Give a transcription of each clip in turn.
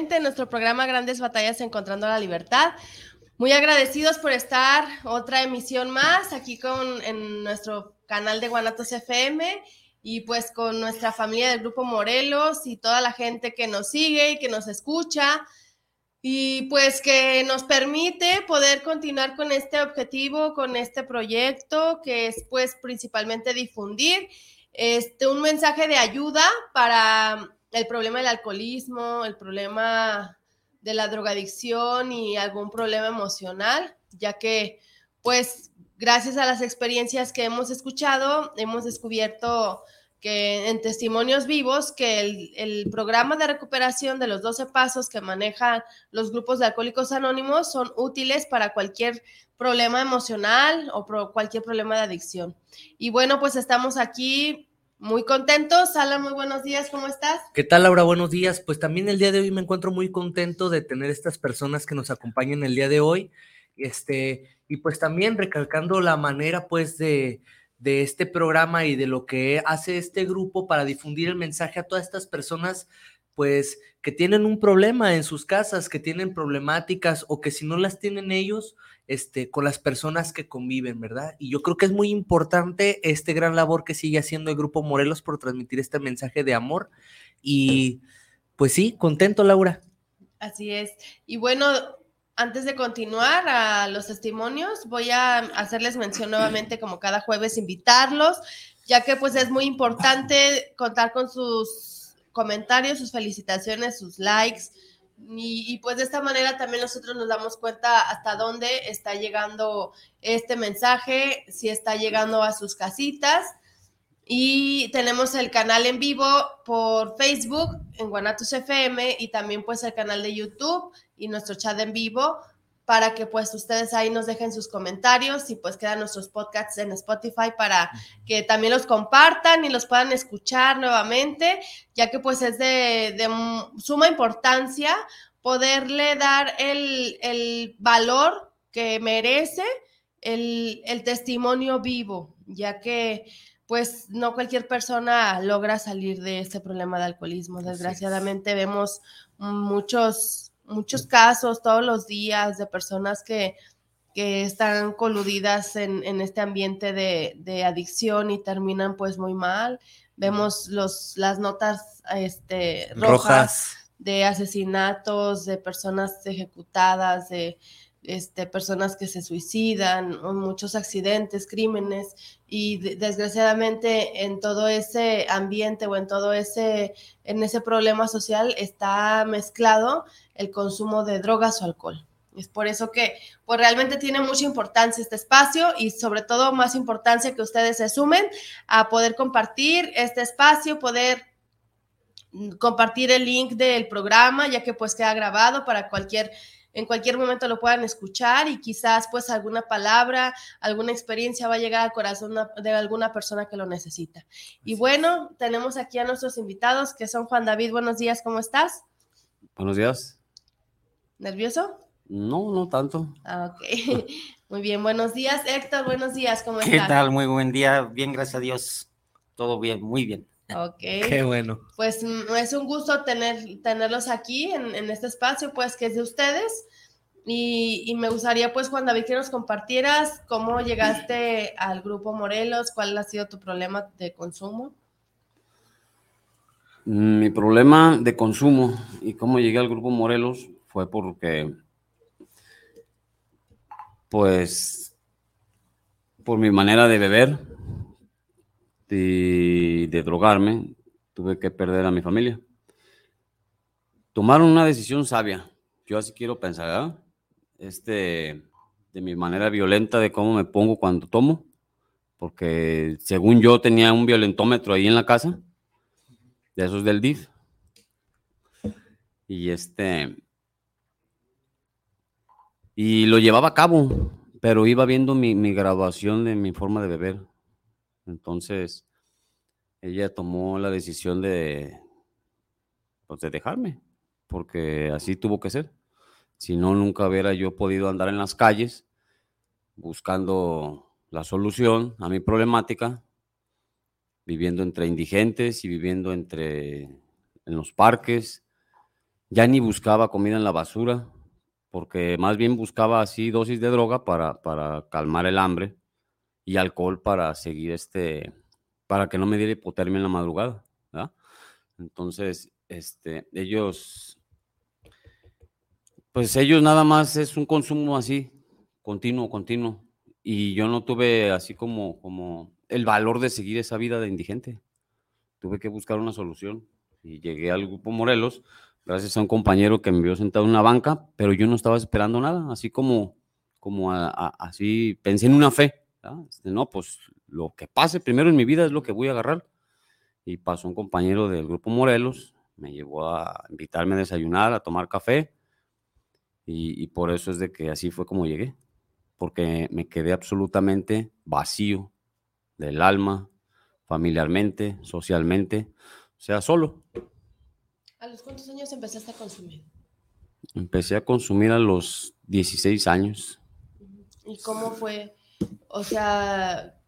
nuevamente en nuestro programa Grandes Batallas Encontrando la Libertad. Muy agradecidos por estar otra emisión más aquí con en nuestro canal de Guanatos FM y pues con nuestra familia del Grupo Morelos y toda la gente que nos sigue y que nos escucha y pues que nos permite poder continuar con este objetivo, con este proyecto que es pues principalmente difundir este un mensaje de ayuda para el problema del alcoholismo, el problema de la drogadicción y algún problema emocional, ya que pues gracias a las experiencias que hemos escuchado, hemos descubierto que en testimonios vivos que el, programa de recuperación de los 12 pasos que manejan los grupos de alcohólicos anónimos son útiles para cualquier problema emocional o cualquier problema de adicción. Y bueno, pues estamos aquí muy contentos. Sala, muy buenos días, ¿cómo estás? ¿Qué tal, Laura? Buenos días. Pues también el día de hoy me encuentro muy contento de tener estas personas que nos acompañan el día de hoy. Este, y pues también recalcando la manera, pues, de, de este programa y de lo que hace este grupo para difundir el mensaje a todas estas personas, pues, que tienen un problema en sus casas, que tienen problemáticas o que si no las tienen ellos, este, con las personas que conviven, ¿verdad? Y yo creo que es muy importante este gran labor que sigue haciendo el Grupo Morelos por transmitir este mensaje de amor. Y pues sí, contento, Laura. Así es. Y bueno, antes de continuar a los testimonios, voy a hacerles mención nuevamente, como cada jueves, invitarlos, ya que pues es muy importante contar con sus comentarios, sus felicitaciones, sus likes, y, pues de esta manera también nosotros nos damos cuenta hasta dónde está llegando este mensaje, si está llegando a sus casitas. Y tenemos el canal en vivo por Facebook en Guanatos FM y también pues el canal de YouTube y nuestro chat en vivo para que pues ustedes ahí nos dejen sus comentarios y pues quedan nuestros podcasts en Spotify para que también los compartan y los puedan escuchar nuevamente, ya que pues es de, suma importancia poderle dar el, valor que merece el, testimonio vivo, ya que pues no cualquier persona logra salir de este problema de alcoholismo. Desgraciadamente vemos muchos muchos casos todos los días de personas que, están coludidas en, este ambiente de, adicción y terminan pues muy mal. Vemos los, las notas este, rojas, de asesinatos, de personas ejecutadas, de este, personas que se suicidan, muchos accidentes, crímenes, y desgraciadamente en todo ese ambiente o en todo ese, en ese problema social está mezclado el consumo de drogas o alcohol. Es por eso que pues realmente tiene mucha importancia este espacio y sobre todo más importancia que ustedes se sumen a poder compartir este espacio, poder mm, compartir el link del programa, ya que pues queda grabado para cualquier en cualquier momento lo puedan escuchar y quizás pues alguna palabra, alguna experiencia va a llegar al corazón de alguna persona que lo necesita. Y bueno, tenemos aquí a nuestros invitados que son Juan David, buenos días, ¿cómo estás? Buenos días. ¿Nervioso? No, no tanto. Ah, ok. Muy bien, buenos días, Héctor, buenos días, ¿cómo estás? ¿Qué tal? Muy buen día, bien, gracias a Dios. Todo bien, muy bien. Ok. Qué bueno. Pues mm, es un gusto tener, tenerlos aquí en, este espacio, pues que es de ustedes. Y, me gustaría, pues, Juan David, que nos compartieras cómo llegaste al Grupo Morelos, cuál ha sido tu problema de consumo. Mi problema de consumo y cómo llegué al Grupo Morelos fue porque, pues, por mi manera de beber, y de drogarme, tuve que perder a mi familia. tomaron una decisión sabia. Yo así quiero pensar. Este, de mi manera violenta de cómo me pongo cuando tomo, porque según yo tenía un violentómetro ahí en la casa, de esos del DIF. Y este, y lo llevaba a cabo, pero iba viendo mi, mi graduación de mi forma de beber. Entonces, ella tomó la decisión de, pues, de dejarme, porque así tuvo que ser. Si no, nunca hubiera yo podido andar en las calles buscando la solución a mi problemática, viviendo entre indigentes y viviendo entre en los parques. Ya ni buscaba comida en la basura, porque más bien buscaba así dosis de droga para, para calmar el hambre y alcohol para seguir este, para que no me diera hipotermia en la madrugada. Entonces, este, ellos, pues ellos nada más es un consumo así, continuo, continuo. Y yo no tuve así como, como el valor de seguir esa vida de indigente. Tuve que buscar una solución y llegué al grupo Morelos gracias a un compañero que me vio sentado en una banca, pero yo no estaba esperando nada, así como, como así pensé en una fe. Este, no, pues lo que pase primero en mi vida es lo que voy a agarrar. Y pasó un compañero del grupo Morelos, me llevó a invitarme a desayunar, a tomar café, y, y por eso es de que así fue como llegué, porque me quedé absolutamente vacío del alma, familiarmente, socialmente, o sea, solo. ¿A los cuántos años empezaste a consumir? Empecé a consumir a los 16 años. ¿Y cómo fue? O sea,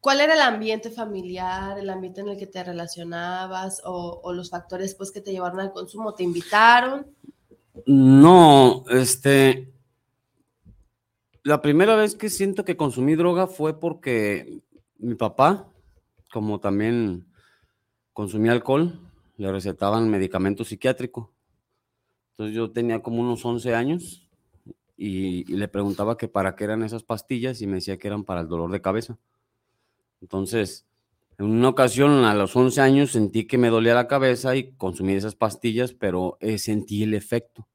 ¿cuál era el ambiente familiar, el ambiente en el que te relacionabas o, los factores pues que te llevaron al consumo? ¿Te invitaron? No, este, la primera vez que siento que consumí droga fue porque mi papá, como también consumía alcohol, le recetaban medicamento psiquiátrico. Entonces yo tenía como unos 11 años y, le preguntaba que para qué eran esas pastillas y me decía que eran para el dolor de cabeza. Entonces, en una ocasión a los 11 años sentí que me dolía la cabeza y consumí esas pastillas, pero eh, sentí el efecto.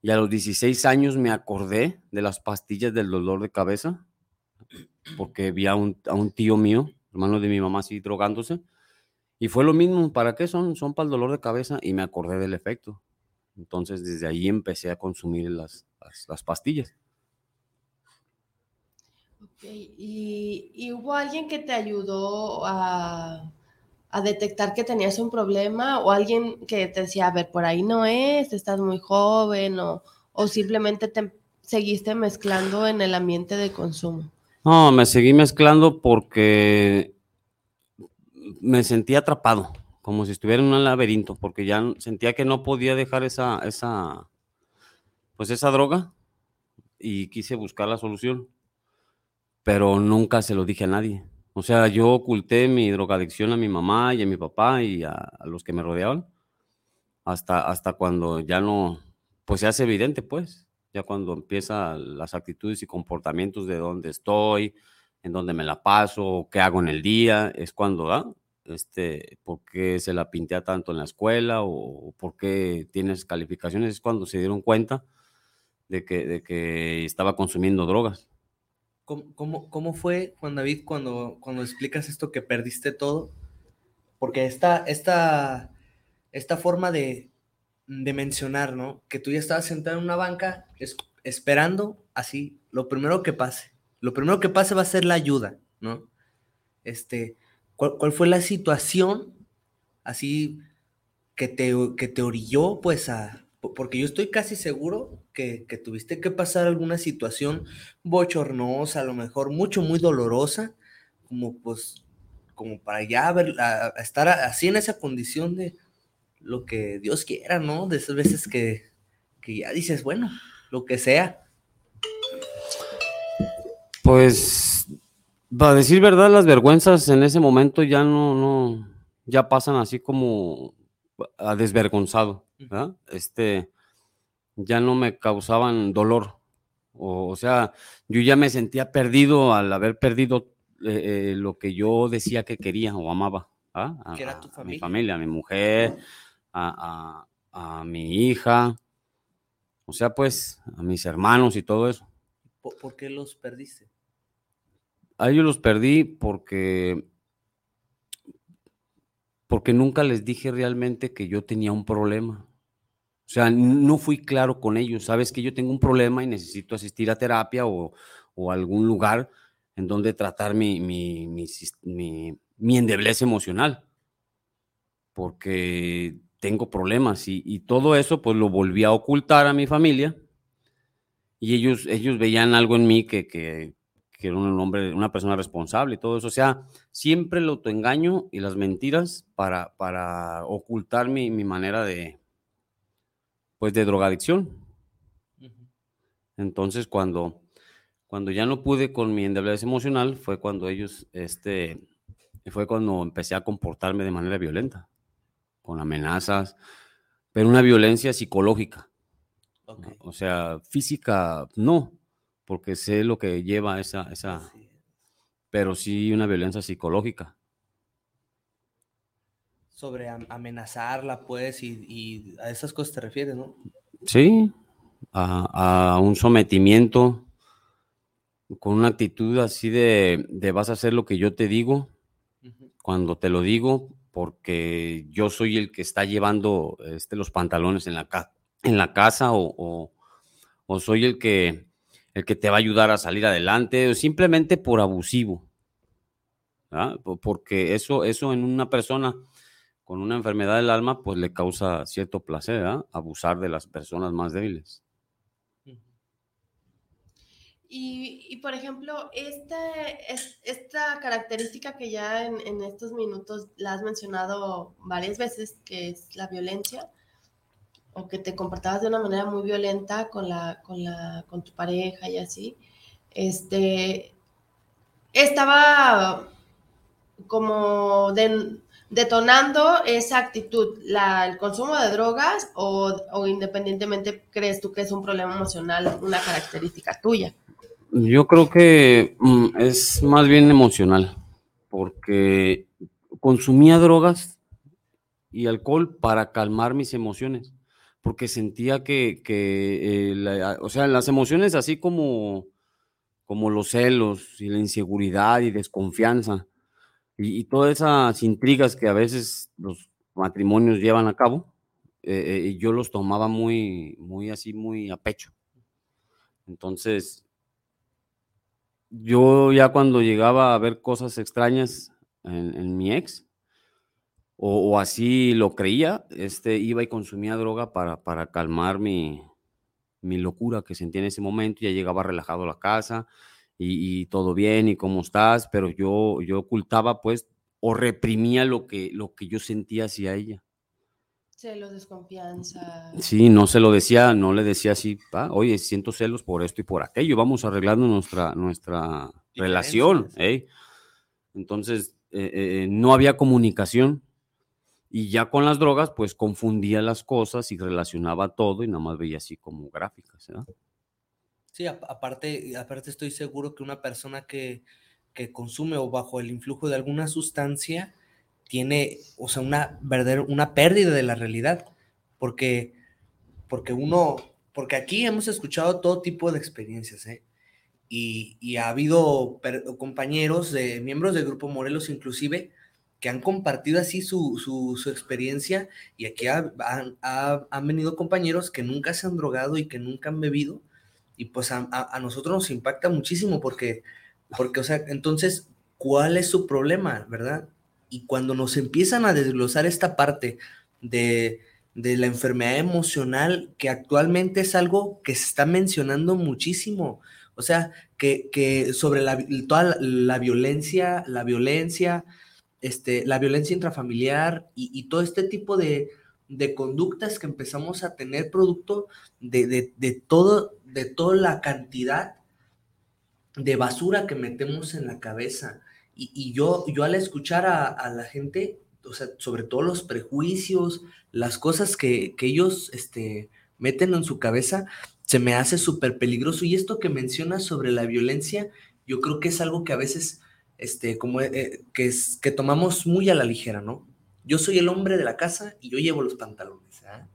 Y a los 16 años me acordé de las pastillas del dolor de cabeza, porque vi a un, a un tío mío, hermano de mi mamá, así drogándose y fue lo mismo, ¿para qué son? Son para el dolor de cabeza y me acordé del efecto. Entonces desde ahí empecé a consumir las, las, pastillas. ¿Y, hubo alguien que te ayudó a, a, detectar que tenías un problema o alguien que te decía, a ver, por ahí no es, estás muy joven o, o simplemente te seguiste mezclando en el ambiente de consumo? No, me seguí mezclando porque me sentía atrapado, como si estuviera en un laberinto, porque ya sentía que no podía dejar esa, esa, pues esa droga y quise buscar la solución, pero nunca se lo dije a nadie. O sea, yo oculté mi drogadicción a mi mamá y a mi papá y a, los que me rodeaban, hasta, hasta cuando ya no, pues se hace evidente, pues, ya cuando empiezan las actitudes y comportamientos de dónde estoy, en dónde me la paso, qué hago en el día, es cuando, ¿ah? Este, ¿por qué se la pintea tanto en la escuela o por qué tienes calificaciones? Es cuando se dieron cuenta de que, de que estaba consumiendo drogas. ¿Cómo, cómo, fue, Juan David, cuando, cuando explicas esto que perdiste todo? Porque esta, esta, esta forma de, de mencionar, ¿no? Que tú ya estabas sentado en una banca esperando así, lo primero que pase lo primero que pase va a ser la ayuda, ¿no? Este, ¿cuál, fue la situación así que te, que te orilló, pues, a, porque yo estoy casi seguro que, tuviste que pasar alguna situación bochornosa, a lo mejor mucho, muy dolorosa, como pues, como para ya ver, estar así en esa condición de lo que Dios quiera, ¿no? De esas veces que, que ya dices, bueno, lo que sea. Pues, para decir verdad, las vergüenzas en ese momento ya no, no, ya pasan así como a desvergonzado, ¿verdad? Este, ya no me causaban dolor. O, sea, yo ya me sentía perdido al haber perdido eh, eh, lo que yo decía que quería o amaba. ¿a, era tu familia? mi familia, a mi mujer, a, a mi hija, o sea, pues a mis hermanos y todo eso. ¿Por, por qué los perdiste? A ellos los perdí porque porque nunca les dije realmente que yo tenía un problema. O sea, no fui claro con ellos. Sabes que yo tengo un problema y necesito asistir a terapia o, o algún lugar en donde tratar mi, mi, mi, endeblez emocional. Porque tengo problemas y, y, todo eso pues lo volví a ocultar a mi familia y ellos, ellos veían algo en mí que, que, que era un hombre, una persona responsable y todo eso. O sea, siempre el autoengaño y las mentiras para, para ocultar mi, mi manera de, pues, de drogadicción. Entonces, cuando, cuando ya no pude con mi endeblez emocional, fue cuando ellos, este, fue cuando empecé a comportarme de manera violenta, con amenazas, pero una violencia psicológica. O sea, física no, porque sé lo que lleva esa, esa, pero sí una violencia psicológica. Sobre amenazarla, pues, y, a esas cosas te refieres, ¿no? Sí, a, un sometimiento con una actitud así de, de, vas a hacer lo que yo te digo cuando te lo digo, porque yo soy el que está llevando este, los pantalones en la, en la casa o, o soy el que el que te va a ayudar a salir adelante, simplemente por abusivo. Porque eso, eso en una persona con una enfermedad del alma, pues le causa cierto placer, abusar de las personas más débiles. Y, por ejemplo, esta, esta característica que ya en, en, estos minutos la has mencionado varias veces, que es la violencia, o que te comportabas de una manera muy violenta con, la, con, la, con tu pareja y así, este, estaba como detonando esa actitud, el consumo de drogas o, o, independientemente crees tú que es un problema emocional, una característica tuya? Yo creo que mm, es más bien emocional, porque consumía drogas y alcohol para calmar mis emociones porque sentía que, eh, o sea, las emociones así como, como los celos y la inseguridad y desconfianza y, todas esas intrigas que a veces los matrimonios llevan a cabo, eh, eh, yo los tomaba muy, muy así, muy a pecho. Entonces, yo ya cuando llegaba a ver cosas extrañas en mi ex, o, así lo creía, este, iba y consumía droga para, para calmar mi, mi, locura que sentía en ese momento, ya llegaba relajado a la casa y, todo bien y cómo estás, pero yo, yo ocultaba pues o reprimía lo que, lo que yo sentía hacia ella. Celos, desconfianza. Sí, no se lo decía, no le decía así, oye, siento celos por esto y por aquello, vamos arreglando nuestra, nuestra relación. Entonces, eh, eh, no había comunicación, y ya con las drogas, pues confundía las cosas y relacionaba todo y nada más veía así como gráficas, ¿verdad? Sí, aparte, aparte estoy seguro que una persona que, que consume o bajo el influjo de alguna sustancia tiene, o sea, una, una pérdida de la realidad, porque, porque uno, porque aquí hemos escuchado todo tipo de experiencias, ¿eh? Y, y ha habido compañeros, de, miembros del Grupo Morelos inclusive, que han compartido así su, su, experiencia y aquí han venido compañeros que nunca se han drogado y que nunca han bebido y pues a, a, nosotros nos impacta muchísimo porque, porque, o sea, entonces, ¿cuál es su problema, verdad? Y cuando nos empiezan a desglosar esta parte de, de la enfermedad emocional, que actualmente es algo que se está mencionando muchísimo, o sea, que, que sobre la, toda la violencia, la violencia, este, la violencia intrafamiliar y, todo este tipo de, conductas que empezamos a tener producto de, todo, de toda la cantidad de basura que metemos en la cabeza. Y, yo, yo al escuchar a, la gente, o sea, sobre todo los prejuicios, las cosas que, ellos este, meten en su cabeza, se me hace súper peligroso. Y esto que mencionas sobre la violencia, yo creo que es algo que a veces este, como eh, que, es, que tomamos muy a la ligera, ¿no? Yo soy el hombre de la casa y yo llevo los pantalones. ¿ah?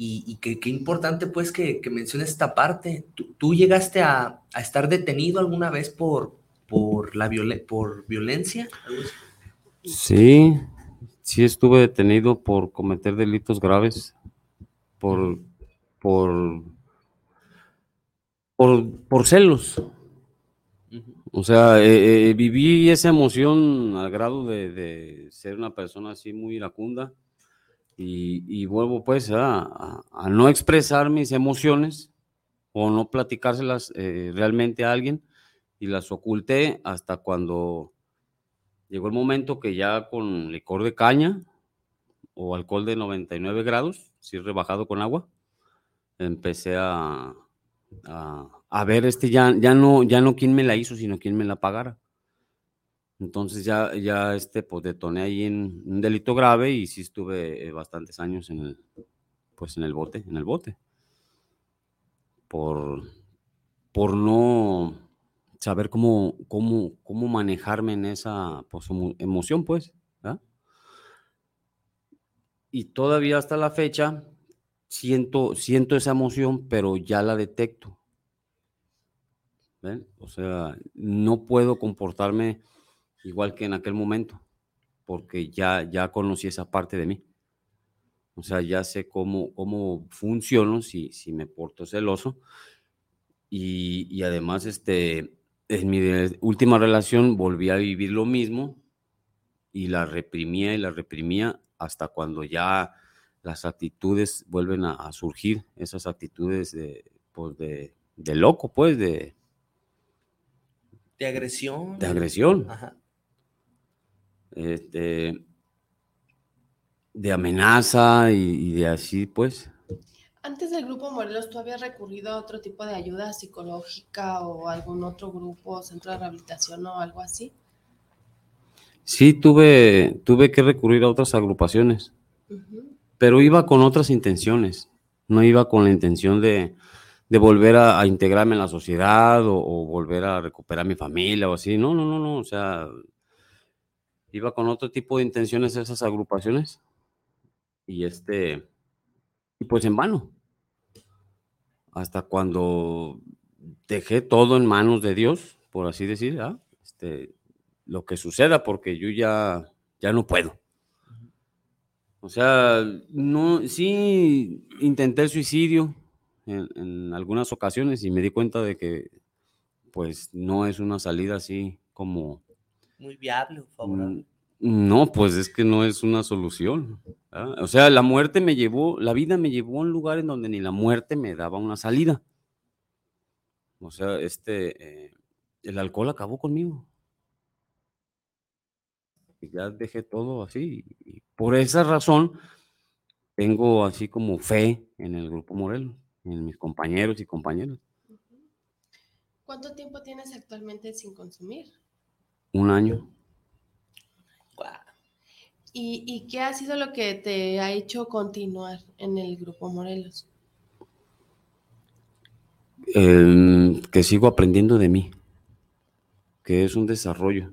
y, qué, importante pues que, menciones esta parte. ¿Tú, llegaste a, a, estar detenido alguna vez por, por, la por violencia? Sí, sí estuve detenido por cometer delitos graves, por, por, por, celos. O sea, eh, eh, viví esa emoción al grado de, ser una persona así muy iracunda y, vuelvo pues a, no expresar mis emociones o no platicárselas eh, realmente a alguien y las oculté hasta cuando llegó el momento que ya con licor de caña o alcohol de 99 grados, si rebajado con agua, empecé a, a, ver este ya, ya no ya no quién me la hizo, sino quién me la pagara. Entonces ya, ya este, pues detoné ahí en un delito grave y sí estuve eh, bastantes años en el, pues en el bote, en el bote. Por, por no saber cómo, cómo, cómo manejarme en esa pues, emoción, pues. Y todavía hasta la fecha siento, siento esa emoción, pero ya la detecto. O sea, no puedo comportarme igual que en aquel momento, porque ya, ya conocí esa parte de mí. O sea, ya sé cómo, cómo funciono si, si me porto celoso. Y, además, este, en mi última relación volví a vivir lo mismo y la reprimía y la reprimía hasta cuando ya las actitudes vuelven a, surgir, esas actitudes de, pues de, de loco, pues, de... De agresión. De agresión. Ajá este, de amenaza y, de así, pues. Antes del grupo Morelos, ¿tú habías recurrido a otro tipo de ayuda psicológica o algún otro grupo, centro de rehabilitación o algo así? Sí, tuve, tuve que recurrir a otras agrupaciones, pero iba con otras intenciones. No iba con la intención de, de volver a, integrarme en la sociedad o, o, volver a recuperar mi familia o así. No, no, no, no. O sea, iba con otro tipo de intenciones esas agrupaciones y este y pues en vano hasta cuando dejé todo en manos de Dios por así decir ¿ah? este lo que suceda porque yo ya ya no puedo o sea no sí intenté el suicidio en, en algunas ocasiones y me di cuenta de que pues no es una salida así como muy viable o favorable. Mm, no, pues es que no es una solución. O sea, la muerte me llevó, la vida me llevó a un lugar en donde ni la muerte me daba una salida. O sea, este, eh, el alcohol acabó conmigo. Y ya dejé todo así. Y por esa razón, tengo así como fe en el Grupo Morelos, en mis compañeros y compañeras. ¿Cuánto tiempo tienes actualmente sin consumir? Un año. ¿Y, qué ha sido lo que te ha hecho continuar en el Grupo Morelos? Em, que sigo aprendiendo de mí, que es un desarrollo,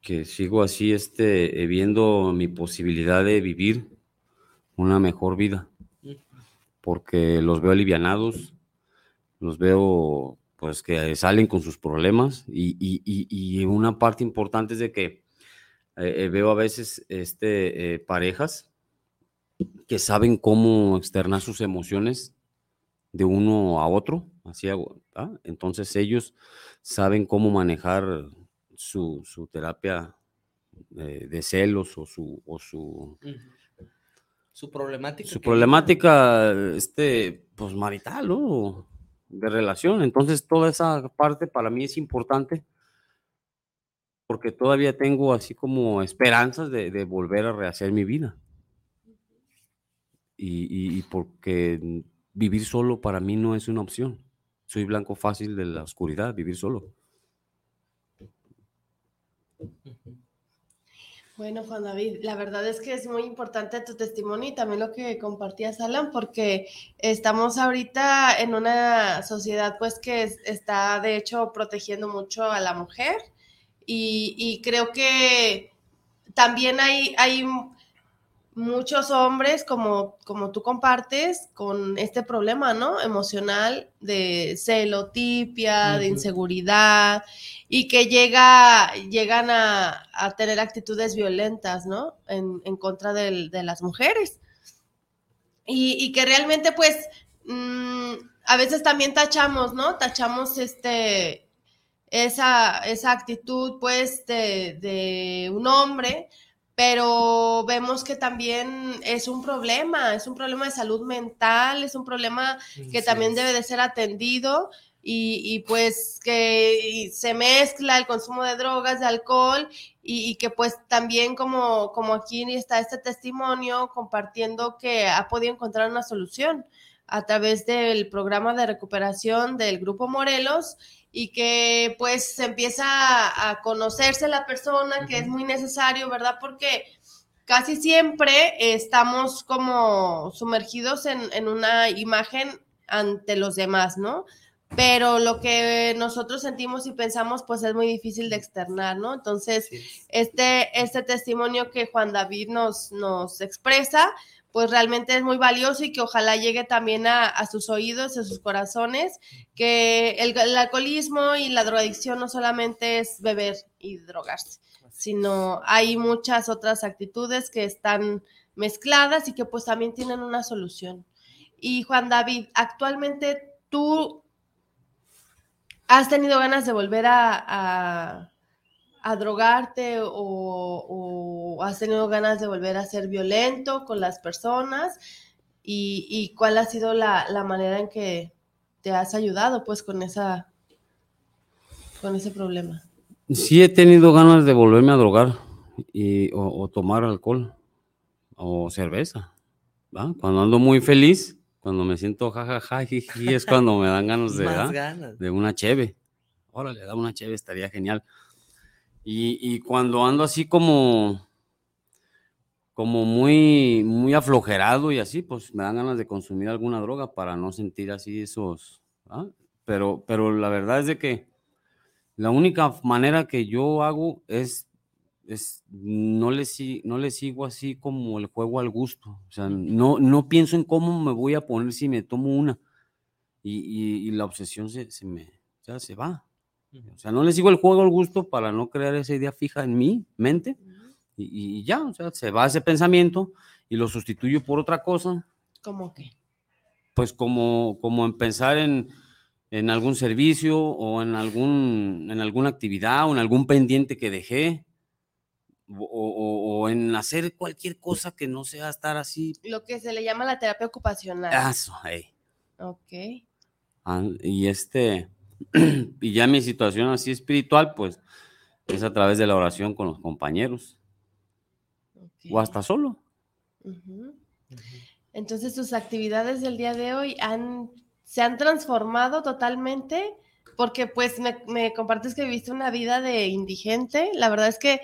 que sigo así este, viendo mi posibilidad de vivir una mejor vida, porque los veo alivianados, los veo pues que salen con sus problemas y, una parte importante es de que eh, eh, veo a veces este, eh, parejas que saben cómo externar sus emociones de uno a otro, así, ¿ah? entonces ellos saben cómo manejar su, terapia de celos o su, o su, su problemática. Su problemática, este, pues marital, ¿no? de relación. Entonces, toda esa parte para mí es importante porque todavía tengo así como esperanzas de, volver a rehacer mi vida. Y, porque vivir solo para mí no es una opción. Soy blanco fácil de la oscuridad, vivir solo. Bueno, Juan David, la verdad es que es muy importante tu testimonio y también lo que compartías, Alan, porque estamos ahorita en una sociedad pues que está de hecho protegiendo mucho a la mujer y, creo que también hay, hay muchos hombres, como, como tú compartes, con este problema, ¿no? Emocional de celotipia, de inseguridad, y que llega, llegan a, tener actitudes violentas, ¿no? En, contra de las mujeres. Y, que realmente, pues, mm, a veces también tachamos, ¿no? Tachamos este, esa, esa actitud, pues, de, de un hombre pero vemos que también es un problema, es un problema de salud mental, es un problema que también debe de ser atendido y, pues que se mezcla el consumo de drogas, de alcohol y, que pues también como, como aquí está este testimonio compartiendo que ha podido encontrar una solución a través del programa de recuperación del Grupo Morelos y que pues empieza a, conocerse la persona, que es muy necesario, ¿verdad? Porque casi siempre estamos como sumergidos en, una imagen ante los demás, ¿no? Pero lo que nosotros sentimos y pensamos, pues es muy difícil de externar, ¿no? Entonces, este, este testimonio que Juan David nos, nos expresa, pues realmente es muy valioso y que ojalá llegue también a, sus oídos, a sus corazones, que el, alcoholismo y la drogadicción no solamente es beber y drogarse, sino hay muchas otras actitudes que están mezcladas y que pues también tienen una solución. Y Juan David, actualmente tú has tenido ganas de volver a a drogarte o, has tenido ganas de volver a ser violento con las personas y, cuál ha sido la, manera en que te has ayudado pues con esa con ese problema. Sí he tenido ganas de volverme a drogar y, o, tomar alcohol o cerveza. Cuando ando muy feliz, cuando me siento jajaja, y es cuando me dan ganas de, de una cheve. Órale, da una cheve, estaría genial. Y, cuando ando así como, como muy, muy aflojerado y así, pues me dan ganas de consumir alguna droga para no sentir así esos. Pero, pero la verdad es de que la única manera que yo hago es, es no, le, no le sigo así como el juego al gusto. O sea, no, no pienso en cómo me voy a poner si me tomo una. Y, la obsesión se, se me, ya se va. O sea, no le sigo el juego al gusto para no crear esa idea fija en mi mente y, ya, o sea, se va ese pensamiento y lo sustituyo por otra cosa. ¿Cómo qué? Pues como, como en pensar en, en algún servicio o en, algún, en alguna actividad o en algún pendiente que dejé. O, o, en hacer cualquier cosa que no sea estar así. Lo que se le llama la terapia ocupacional. Eso, ahí. Ok. Ah, y este, y ya mi situación así espiritual, pues es a través de la oración con los compañeros. O hasta solo. Entonces, tus actividades del día de hoy han, se han transformado totalmente porque pues me, me, compartes que viviste una vida de indigente. La verdad es que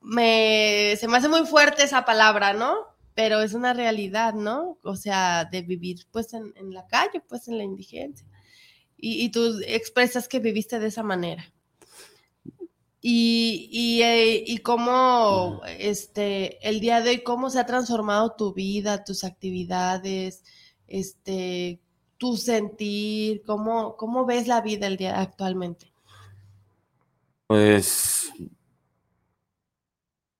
me, se me hace muy fuerte esa palabra, ¿no? Pero es una realidad, ¿no? O sea, de vivir pues en, en la calle, pues en la indigencia y, tú expresas que viviste de esa manera. Y, y, eh, cómo este, el día de hoy, cómo se ha transformado tu vida, tus actividades, este, tu sentir, cómo, cómo ves la vida el día actualmente. Pues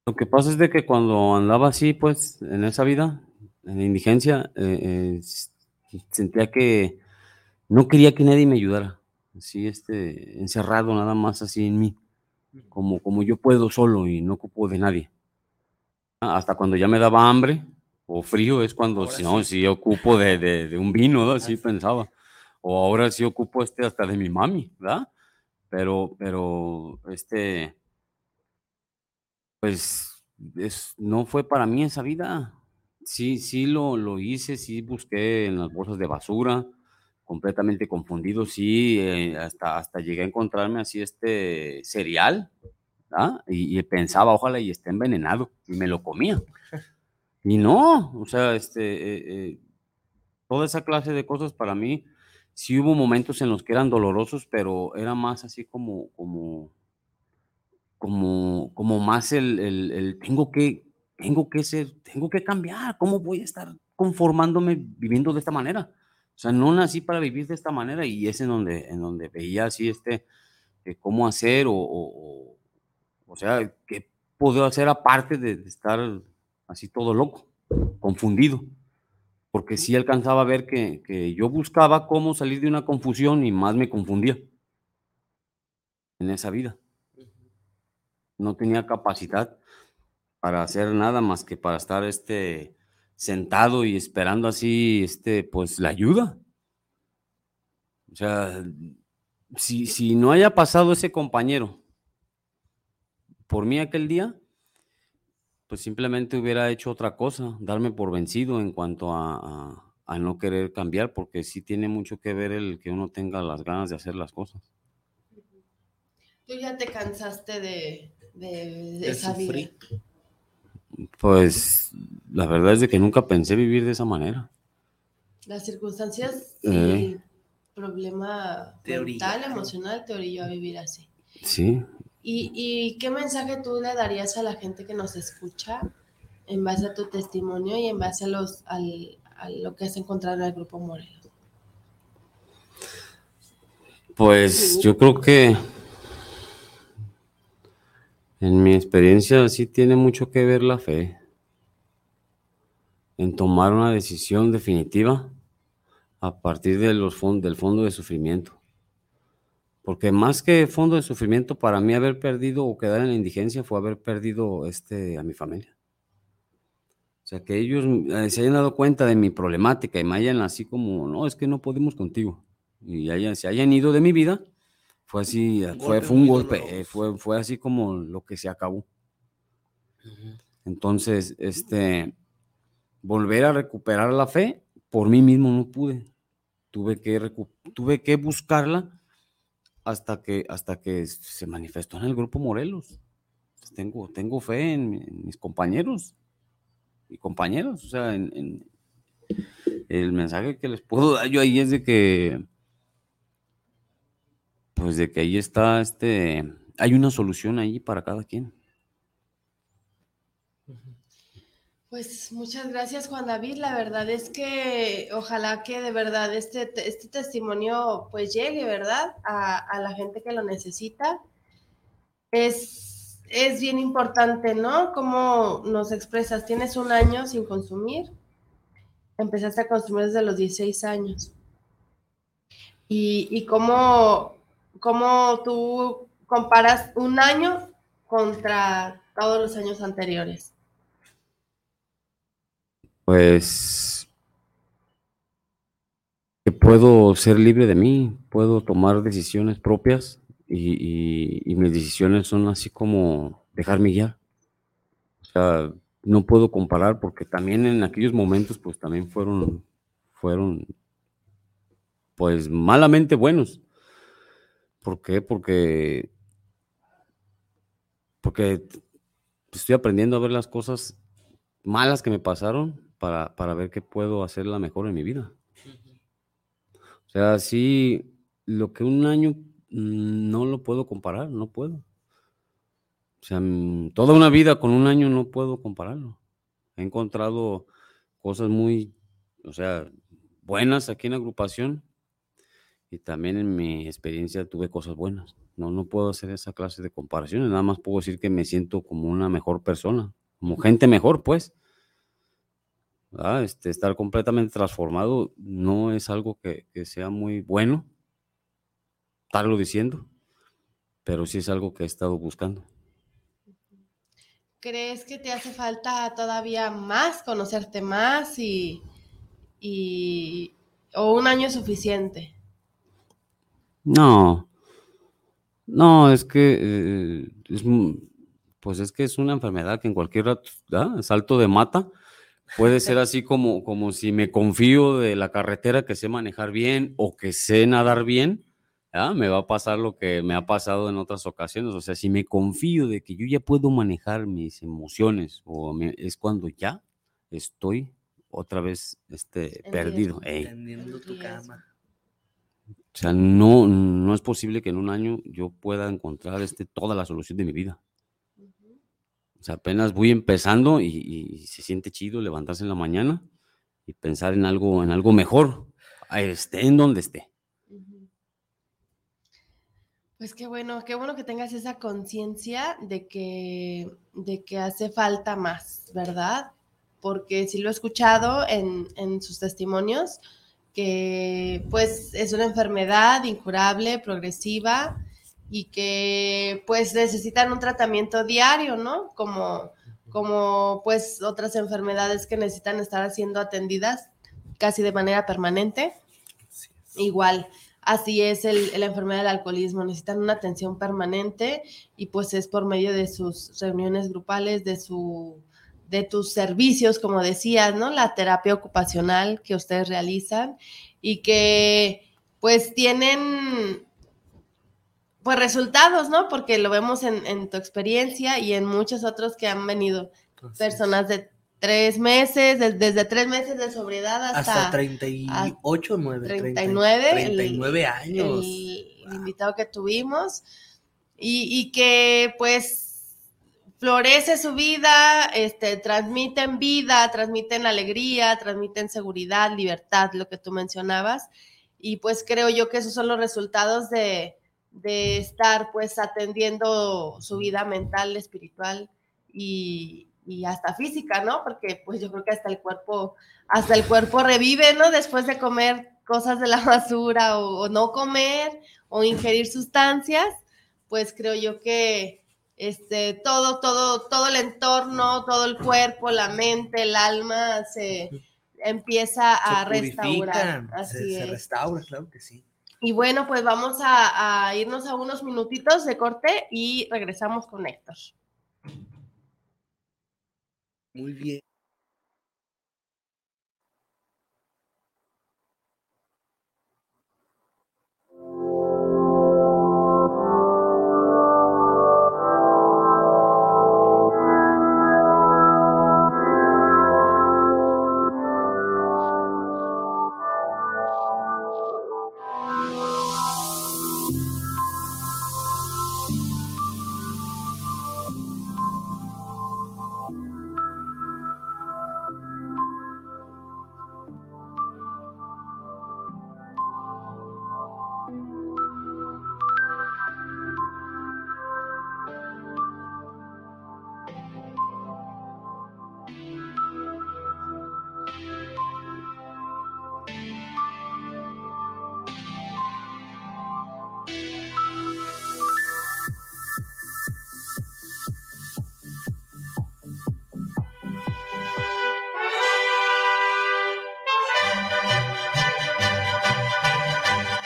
lo que pasa es de que cuando andaba así, pues, en esa vida, en la indigencia, eh, eh, sentía que no quería que nadie me ayudara, así este, encerrado nada más así en mí, como, como yo puedo solo y no ocupo de nadie. Hasta cuando ya me daba hambre o frío es cuando, si no, si ocupo de, un vino, así pensaba. O ahora sí ocupo este hasta de mi mami, ¿verdad? Pero, pero, este, pues, es, no fue para mí esa vida. Sí, sí lo, lo hice, sí busqué en las bolsas de basura, completamente confundido, sí, eh, hasta, hasta llegué a encontrarme así este cereal, y, pensaba, ojalá y esté envenenado, y me lo comía. Y no, o sea, este, eh, eh, toda esa clase de cosas para mí, sí hubo momentos en los que eran dolorosos, pero era más así como, como, como, como más el, el, tengo que, tengo que ser, tengo que cambiar, ¿cómo voy a estar conformándome viviendo de esta manera? O sea, no nací para vivir de esta manera y es en donde, en donde veía así este, eh, cómo hacer o, o, o, sea, qué puedo hacer aparte de, de estar así todo loco, confundido. Porque sí alcanzaba a ver que, que, yo buscaba cómo salir de una confusión y más me confundía. En esa vida. No tenía capacidad para hacer nada más que para estar este, sentado y esperando así, este, pues la ayuda. O sea, si, si no haya pasado ese compañero por mí aquel día, pues simplemente hubiera hecho otra cosa, darme por vencido en cuanto a, a, a, no querer cambiar, porque sí tiene mucho que ver el que uno tenga las ganas de hacer las cosas. Tú ya te cansaste de, de, de esa vida. Pues la verdad es de que nunca pensé vivir de esa manera. Las circunstancias, eh. el problema teoría. mental, emocional, te orilló a vivir así. Sí, ¿Y, ¿Y, qué mensaje tú le darías a la gente que nos escucha en base a tu testimonio y en base a, los, al, a lo que has encontrado en el Grupo Morelos? Pues yo creo que en mi experiencia sí tiene mucho que ver la fe en tomar una decisión definitiva a partir del fondo de sufrimiento. Porque más que fondo de sufrimiento, para mí haber perdido o quedar en la indigencia fue haber perdido este, a mi familia. O sea, que ellos eh, se hayan dado cuenta de mi problemática y me hayan así como, no, es que no podemos contigo. Y hayan, se hayan ido de mi vida, fue así, un fue, fue un golpe, eh, fue, fue así como lo que se acabó. Uh -huh. Entonces, este, volver a recuperar la fe, por mí mismo no pude. Tuve que, tuve que buscarla hasta que, hasta que se manifestó en el grupo Morelos. Tengo, tengo fe en, en, mis compañeros y compañeros. O sea, en, en, el mensaje que les puedo dar yo ahí es de que, pues de que ahí está, este, hay una solución ahí para cada quien. Pues muchas gracias Juan David, la verdad es que ojalá que de verdad este, este testimonio pues llegue, ¿verdad? A, a, la gente que lo necesita. Es, es bien importante, ¿no? Como nos expresas, tienes un año sin consumir, empezaste a consumir desde los 16 años. Y, y cómo, cómo tú comparas un año contra todos los años anteriores pues que puedo ser libre de mí, puedo tomar decisiones propias y, y, mis decisiones son así como dejarme guiar. O sea, no puedo comparar porque también en aquellos momentos pues también fueron, fueron pues malamente buenos. ¿Por qué? Porque, porque estoy aprendiendo a ver las cosas malas que me pasaron para, para, ver qué puedo hacerla mejor en mi vida. O sea, sí, lo que un año no lo puedo comparar, no puedo. O sea, toda una vida con un año no puedo compararlo. He encontrado cosas muy, o sea, buenas aquí en la agrupación y también en mi experiencia tuve cosas buenas. No, no puedo hacer esa clase de comparaciones, nada más puedo decir que me siento como una mejor persona, como gente mejor, pues. ¿verdad? Este, estar completamente transformado no es algo que, que, sea muy bueno, estarlo diciendo, pero sí es algo que he estado buscando. ¿Crees que te hace falta todavía más, conocerte más y, y o un año suficiente? No, no, es que eh, es, pues es que es una enfermedad que en cualquier ¿verdad? salto de mata, Puede ser así como, como si me confío de la carretera que sé manejar bien o que sé nadar bien, ¿ya? me va a pasar lo que me ha pasado en otras ocasiones. O sea, si me confío de que yo ya puedo manejar mis emociones, o me, es cuando ya estoy otra vez este, perdido. tu cama. O sea, no, no es posible que en un año yo pueda encontrar este, toda la solución de mi vida. O sea, apenas voy empezando y, y se siente chido levantarse en la mañana y pensar en algo, en algo mejor, esté en donde esté. Pues qué bueno, qué bueno que tengas esa conciencia de que, de que hace falta más, ¿verdad? Porque sí lo he escuchado en, en sus testimonios, que pues es una enfermedad incurable, progresiva y que pues necesitan un tratamiento diario, ¿no? Como, como pues otras enfermedades que necesitan estar siendo atendidas casi de manera permanente. Igual, así es el, la enfermedad del alcoholismo, necesitan una atención permanente y pues es por medio de sus reuniones grupales, de su de tus servicios, como decías, ¿no? La terapia ocupacional que ustedes realizan y que pues tienen pues resultados, ¿no? Porque lo vemos en, tu experiencia y en muchos otros que han venido personas de tres meses, desde tres meses de sobriedad hasta... Hasta 38, 9, 39. 39 años. El, invitado que tuvimos y, y, que pues florece su vida, este, transmiten vida, transmiten alegría, transmiten seguridad, libertad, lo que tú mencionabas. Y pues creo yo que esos son los resultados de, de estar pues atendiendo su vida mental, espiritual y, y hasta física, ¿no? Porque pues yo creo que hasta el cuerpo, hasta el cuerpo revive, ¿no? Después de comer cosas de la basura o, no comer o ingerir sustancias, pues creo yo que este, todo, todo, todo el entorno, todo el cuerpo, la mente, el alma se empieza a restaurar. Así se, se restaura, claro que sí. Y bueno, pues vamos a, a irnos a unos minutitos de corte y regresamos con Héctor. Muy bien.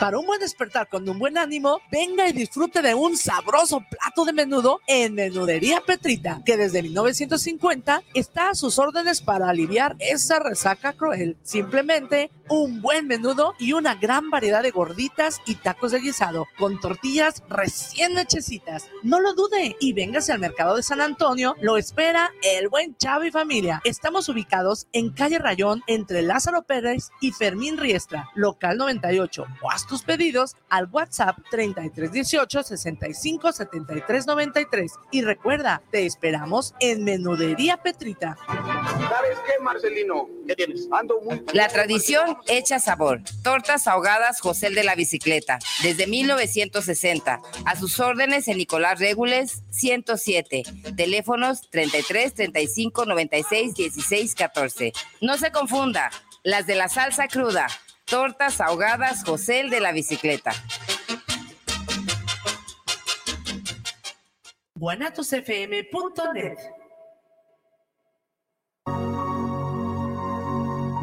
Para un buen despertar con un buen ánimo, venga y disfrute de un sabroso plato de menudo en Menudería Petrita, que desde 1950 está a sus órdenes para aliviar esa resaca cruel. Simplemente un buen menudo y una gran variedad de gorditas y tacos de guisado con tortillas recién hechecitas. No lo dude y véngase al mercado de San Antonio, lo espera el buen Chavo y familia. Estamos ubicados en calle Rayón entre Lázaro Pérez y Fermín Riestra, local 98 o hasta tus pedidos al WhatsApp 3318 65 73 93. Y recuerda, te esperamos en Menudería Petrita. ¿Sabes qué, Marcelino? ¿Qué tienes? Ando muy. La tradición hecha sabor. Tortas ahogadas José de la Bicicleta. Desde 1960. A sus órdenes en Nicolás Regules 107. Teléfonos 33 35 96 16 14. No se confunda. Las de la salsa cruda Tortas ahogadas José de la bicicleta. guanatosfm.net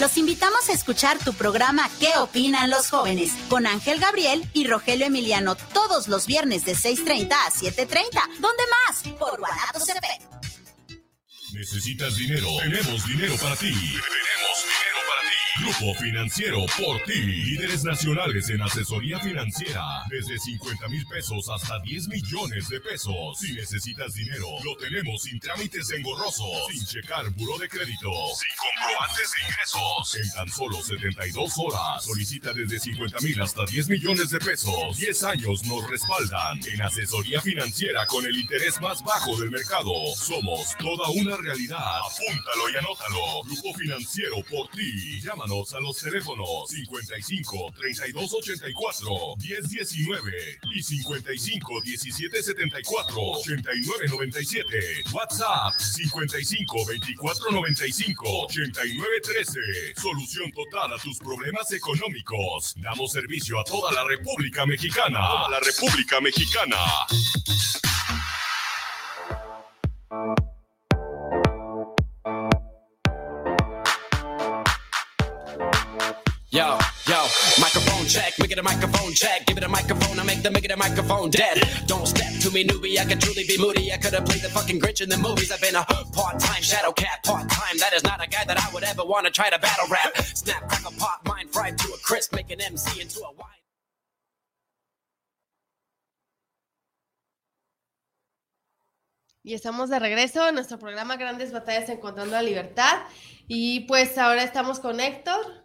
Los invitamos a escuchar tu programa ¿Qué opinan los jóvenes? con Ángel Gabriel y Rogelio Emiliano todos los viernes de 6.30 a 7.30. ¿Dónde más? Por Guanatos ¿Necesitas dinero? Tenemos dinero para ti. Tenemos dinero para ti. Grupo Financiero por ti. Líderes nacionales en asesoría financiera. Desde 50 mil pesos hasta 10 millones de pesos. Si necesitas dinero, lo tenemos sin trámites engorrosos. Sin checar buro de crédito. Sin comprobantes de ingresos. En tan solo 72 horas. Solicita desde 50 mil hasta 10 millones de pesos. 10 años nos respaldan. En asesoría financiera con el interés más bajo del mercado. Somos toda una realidad. Apúntalo y anótalo. Grupo Financiero por ti. Llámanos a los teléfonos 55 32 84 10 19 y 55 17 74 89 97. WhatsApp 55 24 95 89 13. Solución total a tus problemas económicos. Damos servicio a toda la República Mexicana. Toda la República Mexicana. Yo, yo, microphone check, make it a microphone check. Give it a microphone, I make the make it a microphone dead. Don't step to me, newbie, I could truly be moody. I could have played the fucking Grinch in the movies. I've been a part time shadow cat, part time. That is not a guy that I would ever want to try to battle rap. Snap, crack a pop, mind fried to a crisp, make an MC into a wine. Y estamos de regreso en nuestro programa Grandes Batallas Encontrando la Libertad. Y pues ahora estamos con Héctor,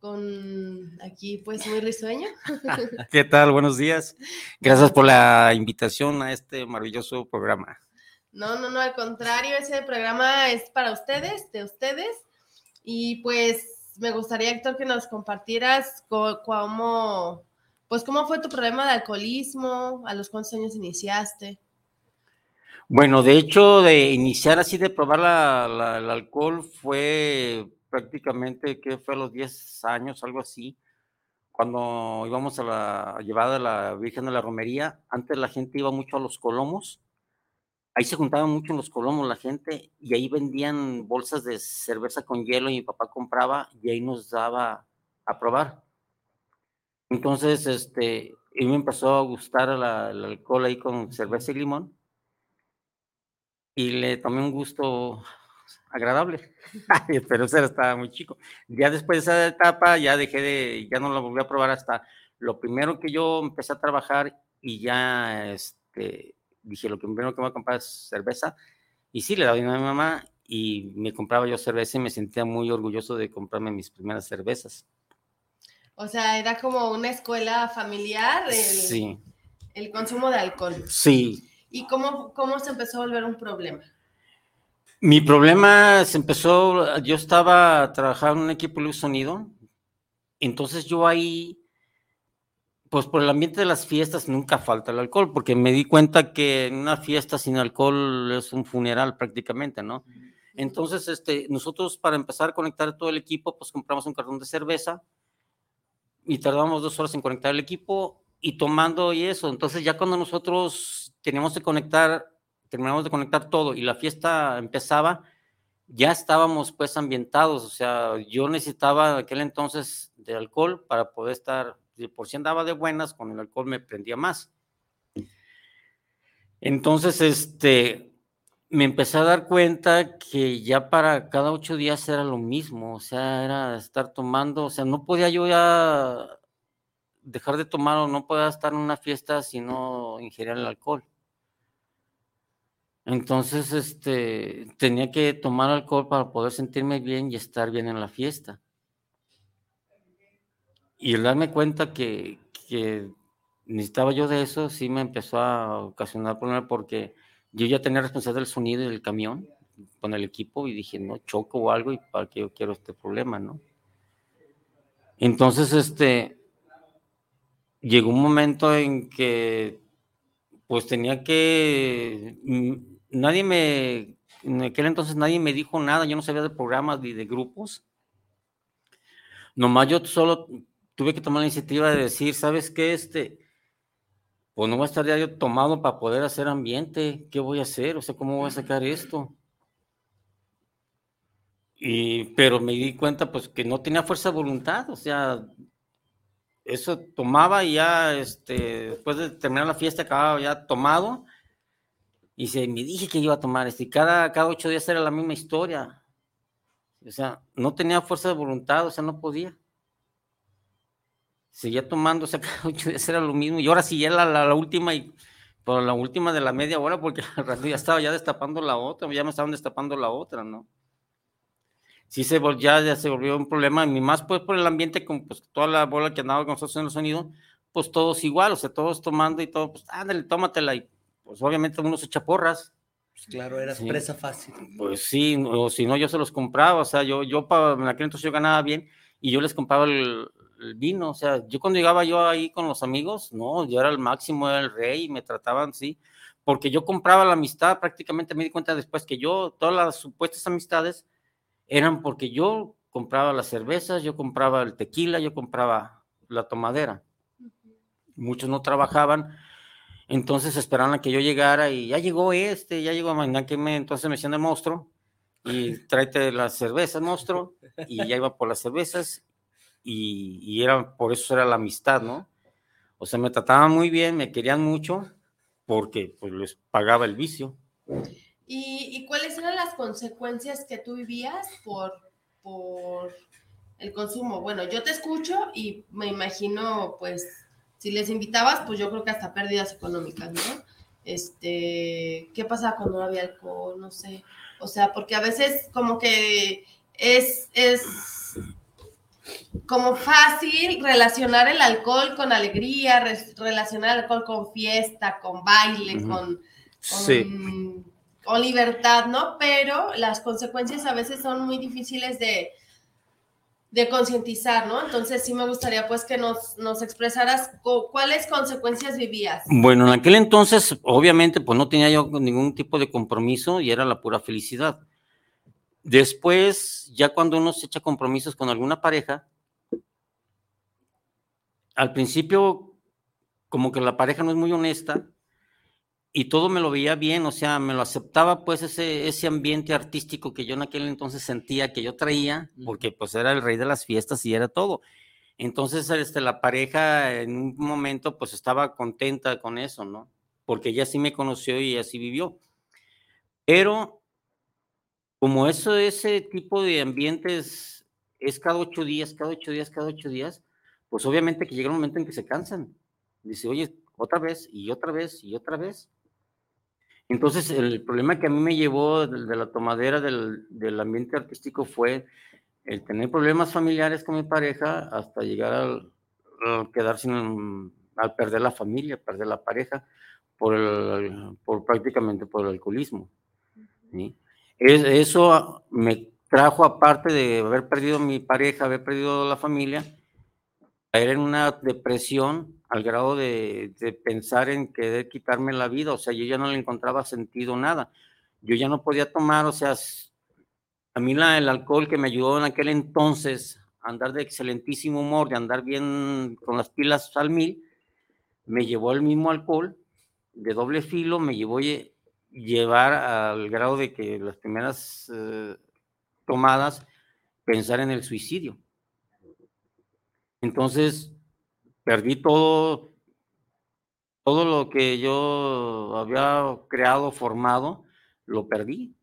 con aquí pues muy risueño. ¿Qué tal? Buenos días. Gracias por la invitación a este maravilloso programa. No, no, no, al contrario, ese programa es para ustedes, de ustedes. Y pues me gustaría, Héctor, que nos compartieras co- cómo, pues cómo fue tu problema de alcoholismo, a los cuántos años iniciaste. Bueno, de hecho, de iniciar así de probar la- la- el alcohol fue prácticamente que fue a los 10 años, algo así, cuando íbamos a la llevada de la Virgen de la Romería. Antes la gente iba mucho a los colomos. Ahí se juntaba mucho en los colomos la gente y ahí vendían bolsas de cerveza con hielo y mi papá compraba y ahí nos daba a probar. Entonces, este, y me empezó a gustar la- el alcohol ahí con cerveza y limón y le tomé un gusto agradable, pero ese estaba muy chico. Ya después de esa etapa ya dejé de, ya no lo volví a probar hasta lo primero que yo empecé a trabajar y ya este, dije lo primero que voy a comprar es cerveza y sí, le daba dinero a mi mamá y me compraba yo cerveza y me sentía muy orgulloso de comprarme mis primeras cervezas. O sea, era como una escuela familiar el, Sí, el consumo de alcohol. sí, ¿Y cómo, cómo se empezó a volver un problema? Mi problema se empezó, yo estaba trabajando en un equipo de luz sonido, entonces yo ahí, pues por el ambiente de las fiestas nunca falta el alcohol, porque me di cuenta que una fiesta sin alcohol es un funeral prácticamente, ¿no? Entonces, este, nosotros para empezar a conectar todo el equipo, pues compramos un cartón de cerveza y tardamos dos horas en conectar el equipo y tomando y eso. Entonces ya cuando nosotros teníamos que conectar, terminamos de conectar todo y la fiesta empezaba, ya estábamos pues ambientados. O sea, yo necesitaba en aquel entonces de alcohol para poder estar, por si andaba de buenas, con el alcohol me prendía más. Entonces, este, me empecé a dar cuenta que ya para cada ocho días era lo mismo, o sea, era estar tomando, o sea, no podía yo ya dejar de tomar o no podía estar en una fiesta si no ingería el alcohol. Entonces, este, tenía que tomar alcohol para poder sentirme bien y estar bien en la fiesta. Y darme cuenta que, necesitaba yo de eso, sí me empezó a ocasionar problemas porque yo ya tenía responsabilidad del sonido del camión con el equipo y dije, no, choco o algo y para qué yo quiero este problema, ¿no? Entonces, este, llegó un momento en que pues tenía que, mm, nadie me, en aquel entonces nadie me dijo nada, yo no sabía de programas ni de grupos. Nomás yo solo tuve que tomar la iniciativa de decir, ¿sabes qué? Este, pues no voy a estar ya yo tomado para poder hacer ambiente, ¿qué voy a hacer? O sea, ¿cómo voy a sacar esto? Y, pero me di cuenta pues que no tenía fuerza de voluntad, o sea, eso tomaba y ya, este, después de terminar la fiesta, acababa ya tomado. Y se me dije que iba a tomar, este, y cada, cada ocho días era la misma historia. O sea, no tenía fuerza de voluntad, o sea, no podía. Seguía tomando, o sea, cada ocho días era lo mismo. Y ahora sí, ya la, la, última y por la última de la media hora, porque ya estaba ya destapando la otra, ya me estaban destapando la otra, ¿no? Sí se ya, ya se volvió un problema, y más pues por el ambiente, con pues toda la bola que andaba con nosotros en el sonido, pues todos igual, o sea, todos tomando y todo, pues ándale, tómatela, y pues obviamente uno se echa porras. Pues claro, eras Sí. presa fácil. Pues sí, o si no, yo se los compraba, o sea, yo, yo para, en aquel entonces yo ganaba bien y yo les compraba el, el vino, o sea, yo cuando llegaba yo ahí con los amigos, no, yo era el máximo, era el rey, me trataban así, porque yo compraba la amistad, prácticamente me di cuenta después que yo, todas las supuestas amistades eran porque yo compraba las cervezas, yo compraba el tequila, yo compraba la tomadera. Muchos no trabajaban, entonces esperaban a que yo llegara y ya llegó este, ya llegó mañana que me, entonces me decían el monstruo y tráete las cervezas, monstruo, y ya iba por las cervezas y, y era, por eso era la amistad, ¿no? O sea, me trataban muy bien, me querían mucho porque pues les pagaba el vicio. ¿Y, y cuáles eran las consecuencias que tú vivías por, por el consumo? Bueno, yo te escucho y me imagino, pues, si les invitabas, pues yo creo que hasta pérdidas económicas, ¿no? Este, ¿qué pasaba cuando no había alcohol? No sé. O sea, porque a veces como que es, es como fácil relacionar el alcohol con alegría, re- relacionar el alcohol con fiesta, con baile, con, con, Sí. Con libertad, ¿no? Pero las consecuencias a veces son muy difíciles de, de concientizar, ¿no? Entonces sí me gustaría pues que nos, nos expresaras cuáles consecuencias vivías. Bueno, en aquel entonces, obviamente, pues no tenía yo ningún tipo de compromiso y era la pura felicidad. Después, ya cuando uno se echa compromisos con alguna pareja, al principio, como que la pareja no es muy honesta y todo me lo veía bien, o sea, me lo aceptaba pues ese, ese ambiente artístico que yo en aquel entonces sentía que yo traía, porque pues era el rey de las fiestas y era todo. Entonces, este, la pareja en un momento pues estaba contenta con eso, ¿no? Porque ella sí me conoció y así vivió. Pero como eso, ese tipo de ambientes es cada ocho días, cada ocho días, cada ocho días, pues obviamente que llega un momento en que se cansan. Dice, oye, otra vez y otra vez y otra vez. Entonces, el problema que a mí me llevó de, la tomadera del, del ambiente artístico fue el tener problemas familiares con mi pareja hasta llegar al, al quedar sin, al perder la familia, perder la pareja, por, el, por prácticamente por el alcoholismo. ¿sí? Es- eso me trajo, aparte de haber perdido mi pareja, haber perdido la familia, caer en una depresión al grado de, pensar en querer quitarme la vida, o sea, yo ya no le encontraba sentido nada. Yo ya no podía tomar, o sea, a mí el alcohol que me ayudó en aquel entonces a andar de excelentísimo humor, de andar bien con las pilas al mil, me llevó el mismo alcohol de doble filo, me llevó lle- llevar al grado de que las primeras eh, tomadas pensar en el suicidio. Entonces, perdí todo, todo lo que yo había creado, formado, lo perdí.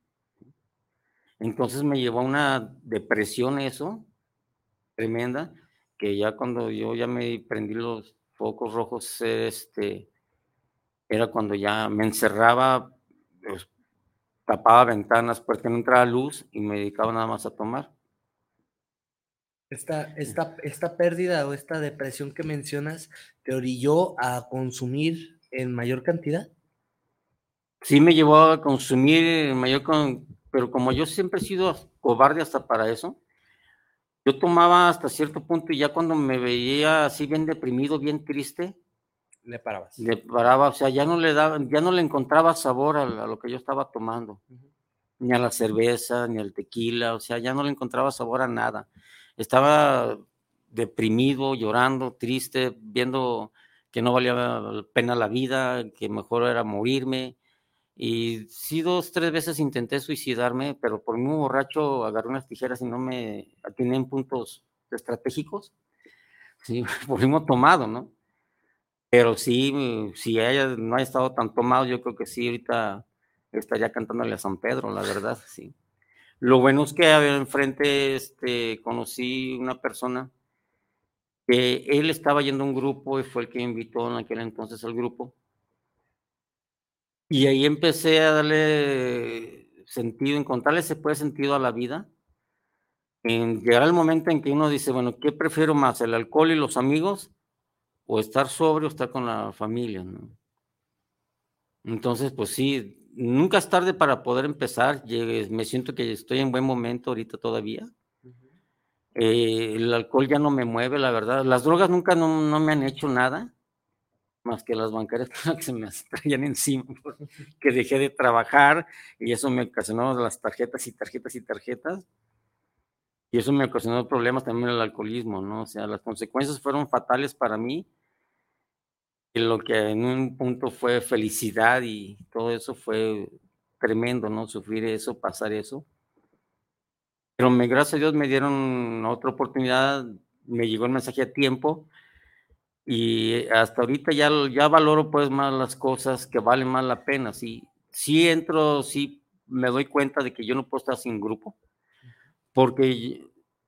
Entonces me llevó a una depresión eso, tremenda, que ya cuando yo ya me prendí los focos rojos, este, era cuando ya me encerraba, pues, tapaba ventanas para que no entrara luz y me dedicaba nada más a tomar. Esta, esta, esta pérdida o esta depresión que mencionas te orilló a consumir en mayor cantidad. Sí me llevó a consumir en mayor con, pero como yo siempre he sido cobarde hasta para eso, yo tomaba hasta cierto punto y ya cuando me veía así bien deprimido, bien triste, Le parabas. le paraba, o sea, ya no le daba, ya no le encontraba sabor a, a lo que yo estaba tomando, ni a la cerveza, ni al tequila, o sea, ya no le encontraba sabor a nada. Estaba deprimido, llorando, triste, viendo que no valía la pena la vida, que mejor era morirme. Y sí, dos, tres veces intenté suicidarme, pero por muy borracho agarré unas tijeras y no me atiné en puntos estratégicos. Sí, mismo tomado, ¿no? Pero sí, si ella no haya estado tan tomado, yo creo que sí, ahorita estaría cantándole a San Pedro, la verdad, sí. Lo bueno es que enfrente este, conocí una persona que él estaba yendo a un grupo y fue el que invitó en aquel entonces al grupo. Y ahí empecé a darle sentido, encontrarle ese pues sentido a la vida. En llegar al momento en que uno dice, bueno, ¿qué prefiero más, el alcohol y los amigos o estar sobrio o estar con la familia? Entonces, pues sí, nunca es tarde para poder empezar. Me siento que estoy en buen momento ahorita todavía. Eh, el alcohol ya no me mueve, la verdad. Las drogas nunca no, me han hecho nada, más que las bancarias que se me traían encima, que dejé de trabajar y eso me ocasionó las tarjetas y tarjetas y tarjetas. Y eso me ocasionó problemas también el alcoholismo, ¿no? O sea, las consecuencias fueron fatales para mí lo que en un punto fue felicidad y todo eso fue tremendo, ¿no? Sufrir eso, pasar eso. Pero me, gracias a Dios me dieron otra oportunidad, me llegó el mensaje a tiempo y hasta ahorita ya, ya valoro pues más las cosas que valen más la pena. Sí, sí entro, sí me doy cuenta de que yo no puedo estar sin grupo, porque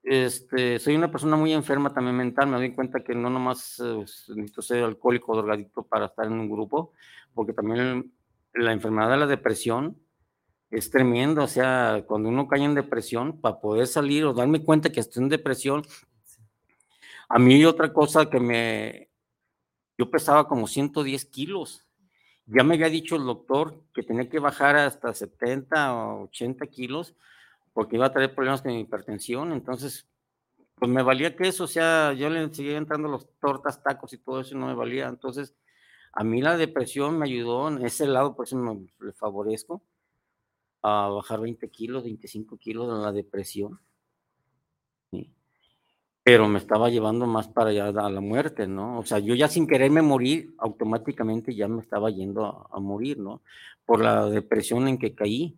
este, soy una persona muy enferma también mental, me doy cuenta que no nomás eh, necesito ser alcohólico o drogadicto para estar en un grupo, porque también la enfermedad de la depresión es tremenda, o sea, cuando uno cae en depresión, para poder salir o darme cuenta que estoy en depresión, a mí otra cosa que me, yo pesaba como 110 kilos, ya me había dicho el doctor que tenía que bajar hasta 70 o 80 kilos, porque iba a tener problemas con mi hipertensión, entonces, pues me valía que eso, o sea, yo le seguía entrando los tortas, tacos y todo eso, no me valía, entonces, a mí la depresión me ayudó en ese lado, por eso me le favorezco, a bajar 20 kilos, 25 kilos de la depresión, pero me estaba llevando más para allá a la muerte, ¿no? O sea, yo ya sin quererme morir, automáticamente ya me estaba yendo a, a morir, ¿no? Por la depresión en que caí.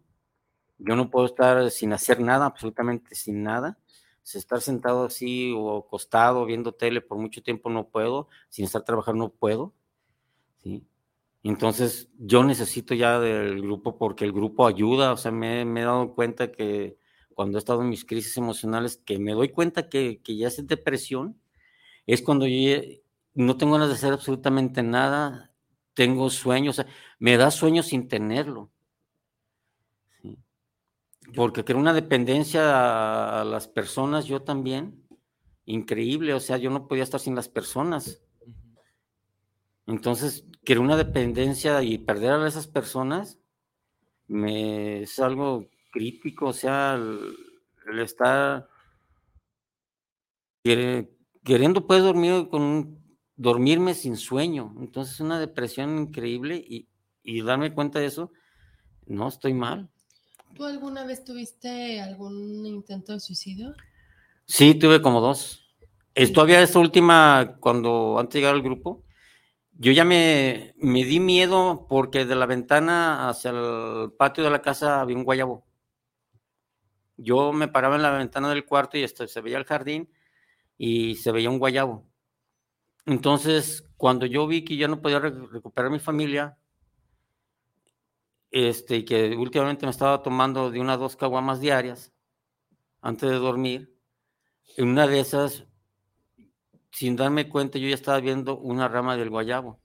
Yo no puedo estar sin hacer nada, absolutamente sin nada. Si estar sentado así o acostado viendo tele por mucho tiempo no puedo, sin estar trabajando no puedo. ¿sí? Entonces yo necesito ya del grupo porque el grupo ayuda, o sea, me, he dado cuenta que cuando he estado en mis crisis emocionales, que me doy cuenta que, que ya es depresión, es cuando yo no tengo ganas de hacer absolutamente nada, tengo sueños, o sea, me da sueño sin tenerlo. Porque creo una dependencia a las personas, yo también, increíble, o sea, yo no podía estar sin las personas. Entonces, creo una dependencia y perder a esas personas me, es algo crítico, o sea, el, estar queriendo pues dormir con dormirme sin sueño. Entonces, una depresión increíble y, y darme cuenta de eso, no estoy mal. ¿Tú alguna vez tuviste algún intento de suicidio? Sí, tuve como dos. Es todavía esta última, cuando antes de llegar al grupo, yo ya me, me di miedo porque de la ventana hacia el patio de la casa había un guayabo. Yo me paraba en la ventana del cuarto y esto, se veía el jardín y se veía un guayabo. Entonces, cuando yo vi que ya no podía recuperar mi familia, este, que últimamente me estaba tomando de una dos caguamas diarias antes de dormir. En una de esas, sin darme cuenta, yo ya estaba viendo una rama del guayabo,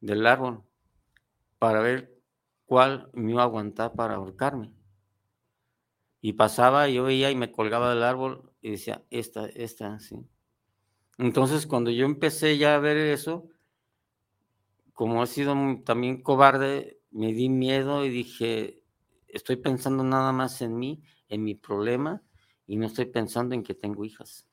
del árbol, para ver cuál me iba a aguantar para ahorcarme. Y pasaba, yo veía y me colgaba del árbol y decía, esta, esta, sí. Entonces, cuando yo empecé ya a ver eso, como he sido también cobarde, me di miedo y dije, estoy pensando nada más en mí, en mi problema, y no estoy pensando en que tengo hijas.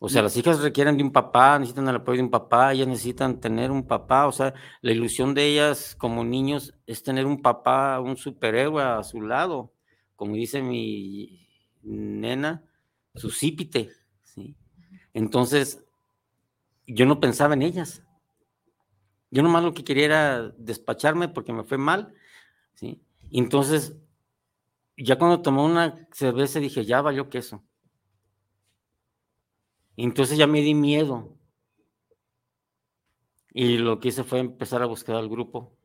O sea, las hijas requieren de un papá, necesitan el apoyo de un papá, ellas necesitan tener un papá, o sea, la ilusión de ellas como niños es tener un papá, un superhéroe a su lado, como dice mi nena, su sípite, ¿sí? Entonces, yo no pensaba en ellas. Yo nomás lo que quería era despacharme porque me fue mal, ¿sí? entonces, ya cuando tomó una cerveza dije, ya valió queso. entonces ya me di miedo. Y lo que hice fue empezar a buscar al grupo.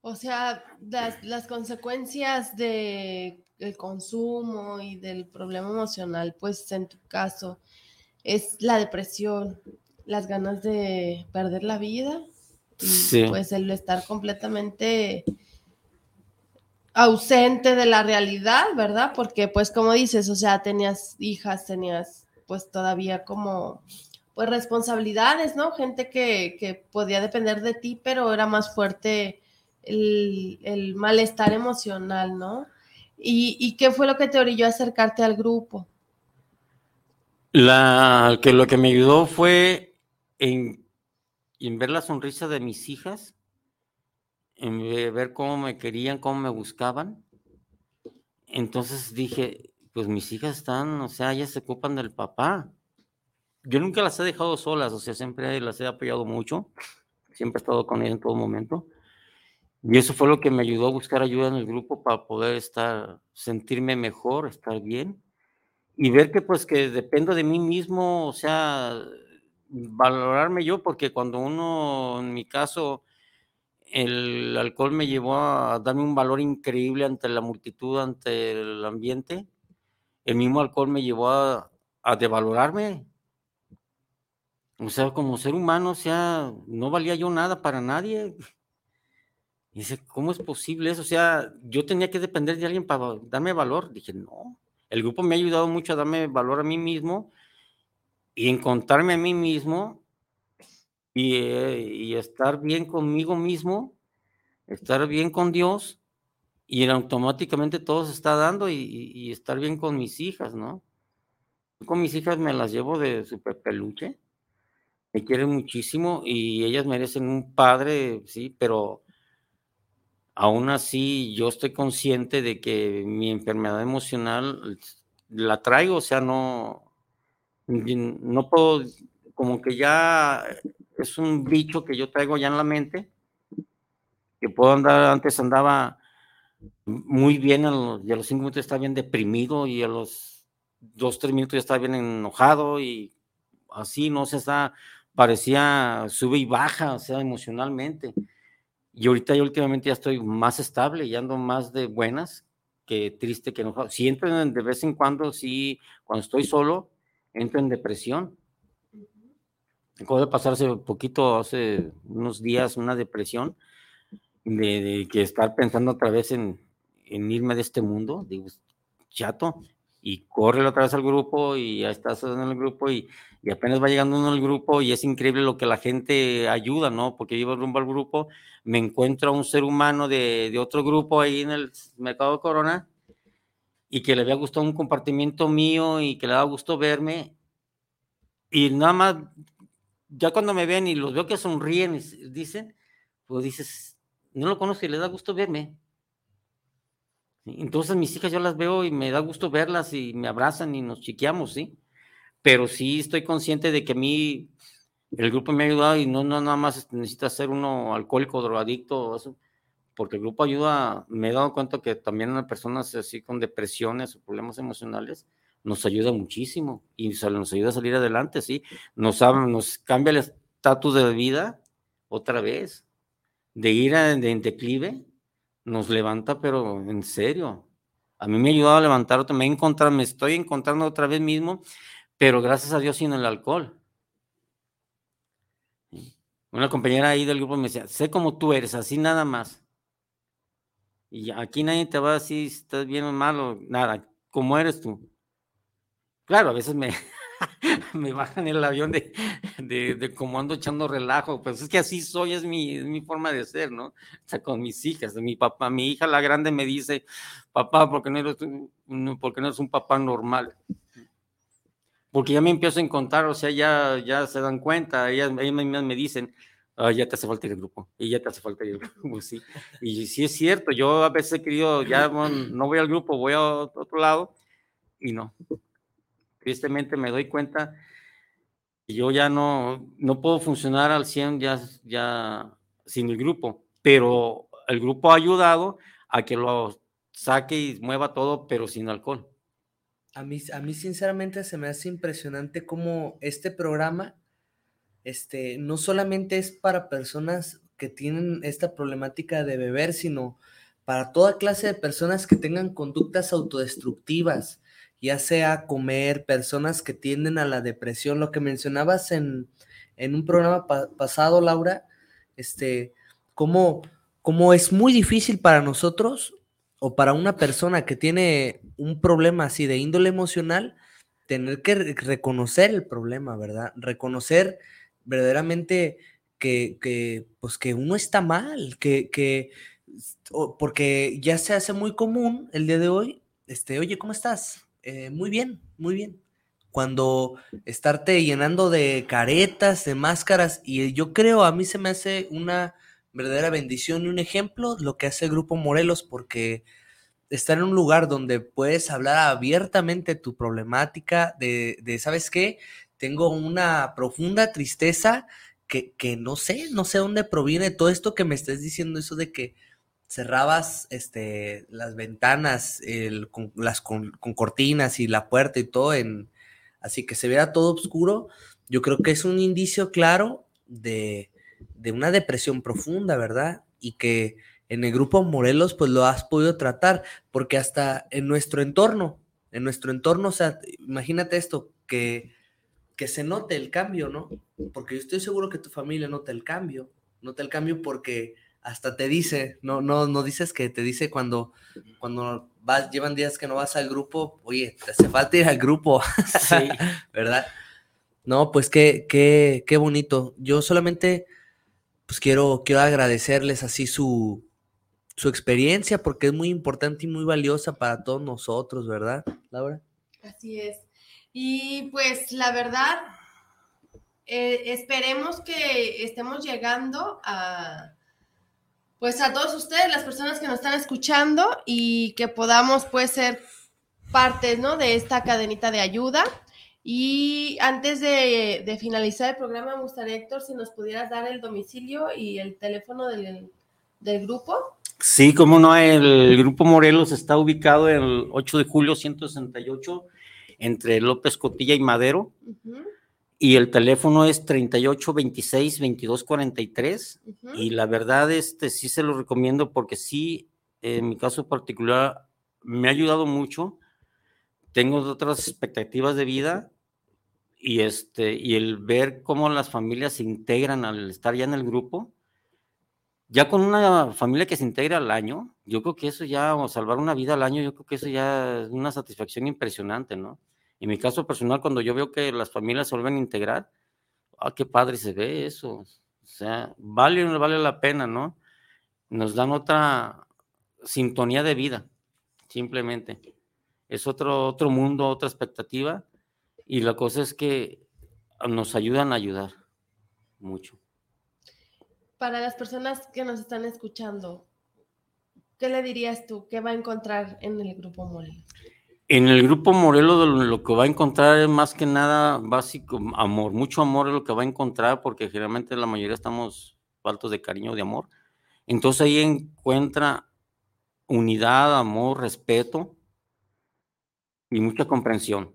O sea, las, las consecuencias de consumo y del problema emocional, pues en tu caso, es la depresión, las ganas de perder la vida y Sí. pues el estar completamente ausente de la realidad, ¿verdad? Porque pues como dices, o sea, tenías hijas, tenías pues todavía como pues responsabilidades, ¿no? Gente que, que podía depender de ti, pero era más fuerte el, el malestar emocional, ¿no? ¿Y, ¿Y qué fue lo que te orilló a acercarte al grupo? La, que lo que me ayudó fue en, ver la sonrisa de mis hijas, en ve- ver cómo me querían, cómo me buscaban. Entonces dije, pues mis hijas están, o sea, ellas se ocupan del papá. Yo nunca las he dejado solas, o sea, siempre las he apoyado mucho, siempre he estado con ellas en todo momento. Y eso fue lo que me ayudó a buscar ayuda en el grupo para poder estar, sentirme mejor, estar bien y ver que pues que dependo de mí mismo, o sea, valorarme yo, porque cuando uno, en mi caso, el alcohol me llevó a darme un valor increíble ante la multitud, ante el ambiente, el mismo alcohol me llevó a, a devalorarme. O sea, como ser humano, sea, no valía yo nada para nadie. Y dice, ¿cómo es posible eso? O sea, yo tenía que depender de alguien para darme valor. Dije, no, el grupo me ha ayudado mucho a darme valor a mí mismo y encontrarme a mí mismo y, eh, y estar bien conmigo mismo, estar bien con Dios y automáticamente todo se está dando y, estar bien con mis hijas, ¿no? Con mis hijas me las llevo de super peluche, me quieren muchísimo y ellas merecen un padre, sí, pero aún así yo estoy consciente de que mi enfermedad emocional la traigo, o sea, no, no puedo, como que ya es un bicho que yo traigo ya en la mente, que puedo andar, antes andaba muy bien, a los, y a los cinco minutos estaba bien deprimido y a los dos, tres minutos ya estaba bien enojado y así, no sé, está, parecía sube y baja, sea, emocionalmente. Y ahorita yo últimamente ya estoy más estable, ya ando más de buenas que triste, que enojado. Si entro en- de vez en cuando, sí, cuando estoy solo, entro en depresión. Acabo de pasar hace poquito, hace unos días, una depresión de, de que estar pensando otra vez en, en irme de este mundo. Digo, chato, y corre otra vez al grupo y ya estás en el grupo y, y apenas va llegando uno al grupo y es increíble lo que la gente ayuda, ¿no? Porque yo rumbo al grupo, me encuentro a un ser humano de, de otro grupo ahí en el mercado de Corona y que le había gustado un compartimiento mío y que le daba gusto verme y nada más, ya cuando me ven y los veo que sonríen, dicen, pues dices, no lo conozco y le da gusto verme. Entonces mis hijas yo las veo y me da gusto verlas y me abrazan y nos chiqueamos, ¿sí? Pero sí estoy consciente de que a mí el grupo me ha ayudado y no, no nada más necesita ser uno alcohólico, drogadicto, eso, porque el grupo ayuda, me he dado cuenta que también a personas así con depresiones o problemas emocionales nos ayuda muchísimo y nos ayuda a salir adelante, ¿sí? Nos, nos cambia el estatus de vida otra vez, de ir de, en declive, nos levanta, pero en serio. A mí me ha ayudado a levantar, me, he encontrado, me estoy encontrando otra vez mismo, pero gracias a Dios sin el alcohol. Una compañera ahí del grupo me decía, sé como tú eres, así nada más. Y aquí nadie te va a decir si estás bien o mal o nada, como eres tú. Claro, a veces me, me bajan el avión de, de, cómo ando echando relajo, pues es que así soy, es mi, es mi forma de ser, ¿no? O sea, con mis hijas, mi papá, mi hija la grande me dice, papá, ¿por qué no eres, no, por qué no eres un papá normal? Porque ya me empiezo a encontrar, o sea, ya, ya se dan cuenta, ellas, ellas me dicen, "Ah, ya te hace falta al grupo, y ya te hace falta al grupo, sí. Y sí es cierto, yo a veces he querido, ya bueno, no voy al grupo, voy a otro lado, y no. Tristemente me doy cuenta que yo ya no, no puedo funcionar al 100 ya, ya sin el grupo, pero el grupo ha ayudado a que lo saque y mueva todo, pero sin alcohol. A mí, a mí sinceramente se me hace impresionante cómo este programa este, no solamente es para personas que tienen esta problemática de beber, sino para toda clase de personas que tengan conductas autodestructivas, ya sea comer, personas que tienden a la depresión, lo que mencionabas en, en un programa pasado, Laura, este, cómo, es muy difícil para nosotros o para una persona que tiene un problema así de índole emocional, tener que reconocer el problema, ¿verdad? Reconocer verdaderamente que, que, pues que uno está mal, que, que, porque ya se hace muy común el día de hoy, este, oye, ¿cómo estás? Eh, muy bien, muy bien. Cuando estarte llenando de caretas, de máscaras, y yo creo, a mí se me hace una verdadera bendición y un ejemplo lo que hace el Grupo Morelos, porque estar en un lugar donde puedes hablar abiertamente tu problemática, de, de ¿sabes qué? Tengo una profunda tristeza que, que, no sé, no sé dónde proviene todo esto que me estás diciendo, eso de que cerrabas este, las ventanas con, las, con, cortinas y la puerta y todo, en, así que se vea todo oscuro, yo creo que es un indicio claro de, de una depresión profunda, ¿verdad? Y que en el grupo Morelos pues lo has podido tratar, porque hasta en nuestro entorno, en nuestro entorno, o sea, imagínate esto, que, que se note el cambio, ¿no? Porque yo estoy seguro que tu familia nota el cambio, nota el cambio porque hasta te dice, no, no, no dices que te dice cuando, cuando vas, llevan días que no vas al grupo, oye, te hace falta ir al grupo, sí. ¿verdad? No, pues qué, qué, qué bonito. Yo solamente, pues quiero, quiero agradecerles así su, su experiencia, porque es muy importante y muy valiosa para todos nosotros, ¿verdad, Laura? Así es. Y pues la verdad, eh, esperemos que estemos llegando a, pues a todos ustedes, las personas que nos están escuchando y que podamos pues ser parte, ¿no? De esta cadenita de ayuda. Y antes de, de, finalizar el programa, me gustaría, Héctor, si nos pudieras dar el domicilio y el teléfono del, del grupo. Sí, como no, el Grupo Morelos está ubicado en el 8 de julio 168 entre López Cotilla y Madero. Y el teléfono es 38 26 22 43. Y la verdad, este sí se lo recomiendo porque sí, en mi caso particular, me ha ayudado mucho. Tengo otras expectativas de vida y, este, y el ver cómo las familias se integran al estar ya en el grupo ya con una familia que se integra al año, yo creo que eso ya, o salvar una vida al año, yo creo que eso ya es una satisfacción impresionante, ¿no? En mi caso personal, cuando yo veo que las familias se vuelven a integrar, ah, qué padre se ve eso. O sea, vale o no vale la pena, ¿no? Nos dan otra sintonía de vida, simplemente. Es otro, otro mundo, otra expectativa, y la cosa es que nos ayudan a ayudar mucho para las personas que nos están escuchando, ¿qué le dirías tú? ¿Qué va a encontrar en el Grupo Morelos? En el Grupo Morelos lo que va a encontrar es más que nada básico, amor, mucho amor es lo que va a encontrar porque generalmente la mayoría estamos faltos de cariño, de amor. Entonces ahí encuentra unidad, amor, respeto y mucha comprensión,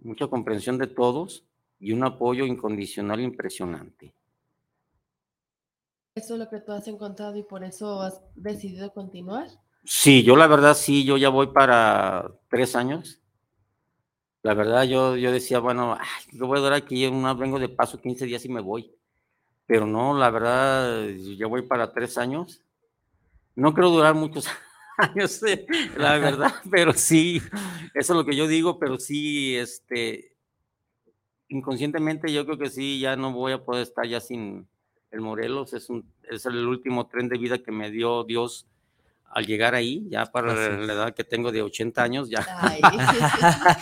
mucha comprensión de todos y un apoyo incondicional impresionante. ¿Eso es lo que tú has encontrado y por eso has decidido continuar? Sí, yo la verdad sí, yo ya voy para tres años. La verdad yo, yo decía, bueno, yo voy a durar aquí, una, vengo de paso 15 días y me voy. Pero no, la verdad, ya voy para tres años. No creo durar muchos años, eh, la verdad, pero sí, eso es lo que yo digo, pero sí, este, inconscientemente yo creo que sí, ya no voy a poder estar ya sin, el Morelos es, un, es el último tren de vida que me dio Dios al llegar ahí, ya para la edad que tengo de 80 años, ya.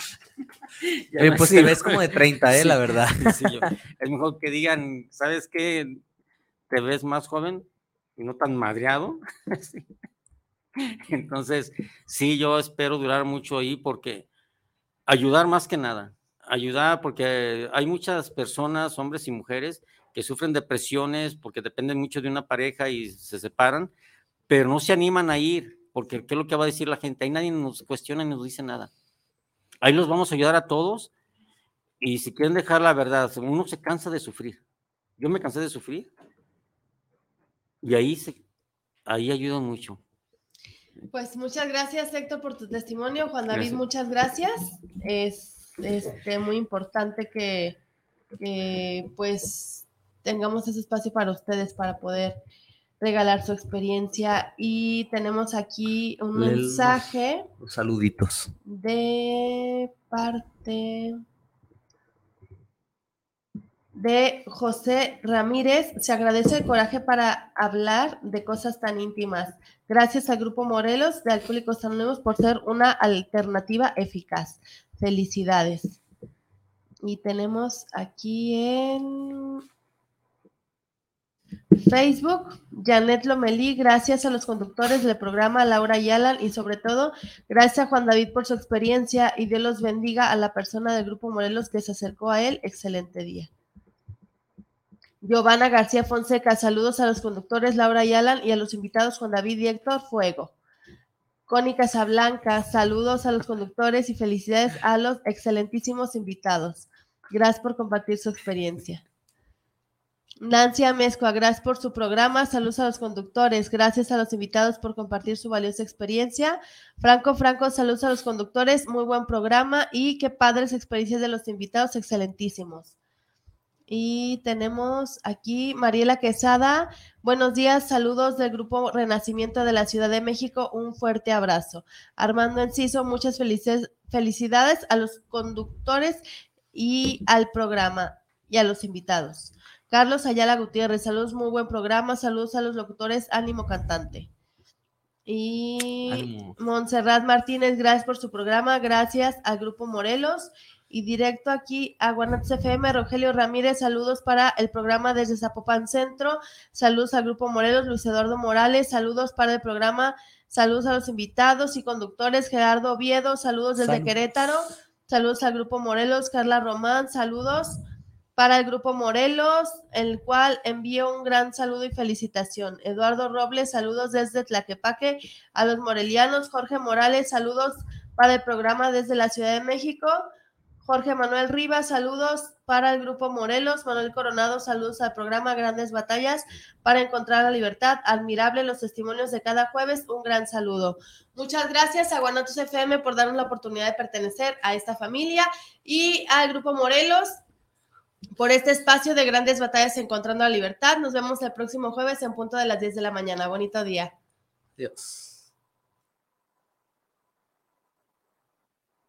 ya pues te ves como de 30, ¿eh? la verdad. es mejor que digan, ¿sabes qué? Te ves más joven y no tan madreado. Entonces, sí, yo espero durar mucho ahí porque ayudar más que nada, ayudar porque hay muchas personas, hombres y mujeres, que sufren depresiones porque dependen mucho de una pareja y se separan, pero no se animan a ir, porque ¿qué es lo que va a decir la gente? Ahí nadie nos cuestiona ni nos dice nada. Ahí los vamos a ayudar a todos y si quieren dejar la verdad, uno se cansa de sufrir. Yo me cansé de sufrir Y ahí, se, ahí ayuda mucho. Pues muchas gracias, Héctor, por tu testimonio. Juan David, Gracias. muchas gracias. Es este, muy importante que, que, pues tengamos ese espacio para ustedes para poder regalar su experiencia. Y tenemos aquí un mensaje Los saluditos. de parte de José Ramírez. Se agradece el coraje para hablar de cosas tan íntimas. Gracias al Grupo Morelos de Alcohólicos Anónimos por ser una alternativa eficaz. Felicidades. Y tenemos aquí en Facebook, Janet Lomelí, gracias a los conductores del programa Laura y Alan y sobre todo gracias a Juan David por su experiencia y Dios los bendiga a la persona del Grupo Morelos que se acercó a él. Excelente día. Giovanna García Fonseca, saludos a los conductores Laura y Alan y a los invitados Juan David y Héctor Fuego. Connie Casablanca, saludos a los conductores y felicidades a los excelentísimos invitados. Gracias por compartir su experiencia. Nancy Amezcua, gracias por su programa. Saludos a los conductores. Gracias a los invitados por compartir su valiosa experiencia. Franco Franco, saludos a los conductores. Muy buen programa y qué padres experiencias de los invitados, excelentísimos. Y tenemos aquí Mariela Quesada. Buenos días, saludos del Grupo Renacimiento de la Ciudad de México. Un fuerte abrazo. Armando Enciso, muchas felicidades a los conductores y al programa y a los invitados. Carlos Ayala Gutiérrez, saludos, muy buen programa. Saludos a los locutores, ánimo cantante. Y Ánimo. Montserrat Martínez, gracias por su programa. Gracias al Grupo Morelos. Y directo aquí a Guanatos FM, Rogelio Ramírez, saludos para el programa desde Zapopan Centro. Saludos al Grupo Morelos, Luis Eduardo Morales. Saludos para el programa. Saludos a los invitados y conductores, Gerardo Oviedo. Saludos desde. Querétaro. Saludos al Grupo Morelos, Carla Román. Saludos para el Grupo Morelos, el cual envío un gran saludo y felicitación. Eduardo Robles, saludos desde Tlaquepaque a los morelianos. Jorge Morales, saludos para el programa desde la Ciudad de México. Jorge Manuel Rivas, saludos para el Grupo Morelos. Manuel Coronado, saludos al programa Grandes Batallas para encontrar la libertad. Admirable los testimonios de cada jueves. Un gran saludo. Muchas gracias a Guanatos FM por darnos la oportunidad de pertenecer a esta familia y al Grupo Morelos por este espacio de grandes batallas encontrando la libertad. Nos vemos el próximo jueves en punto de las 10 de la mañana. Bonito día. Dios.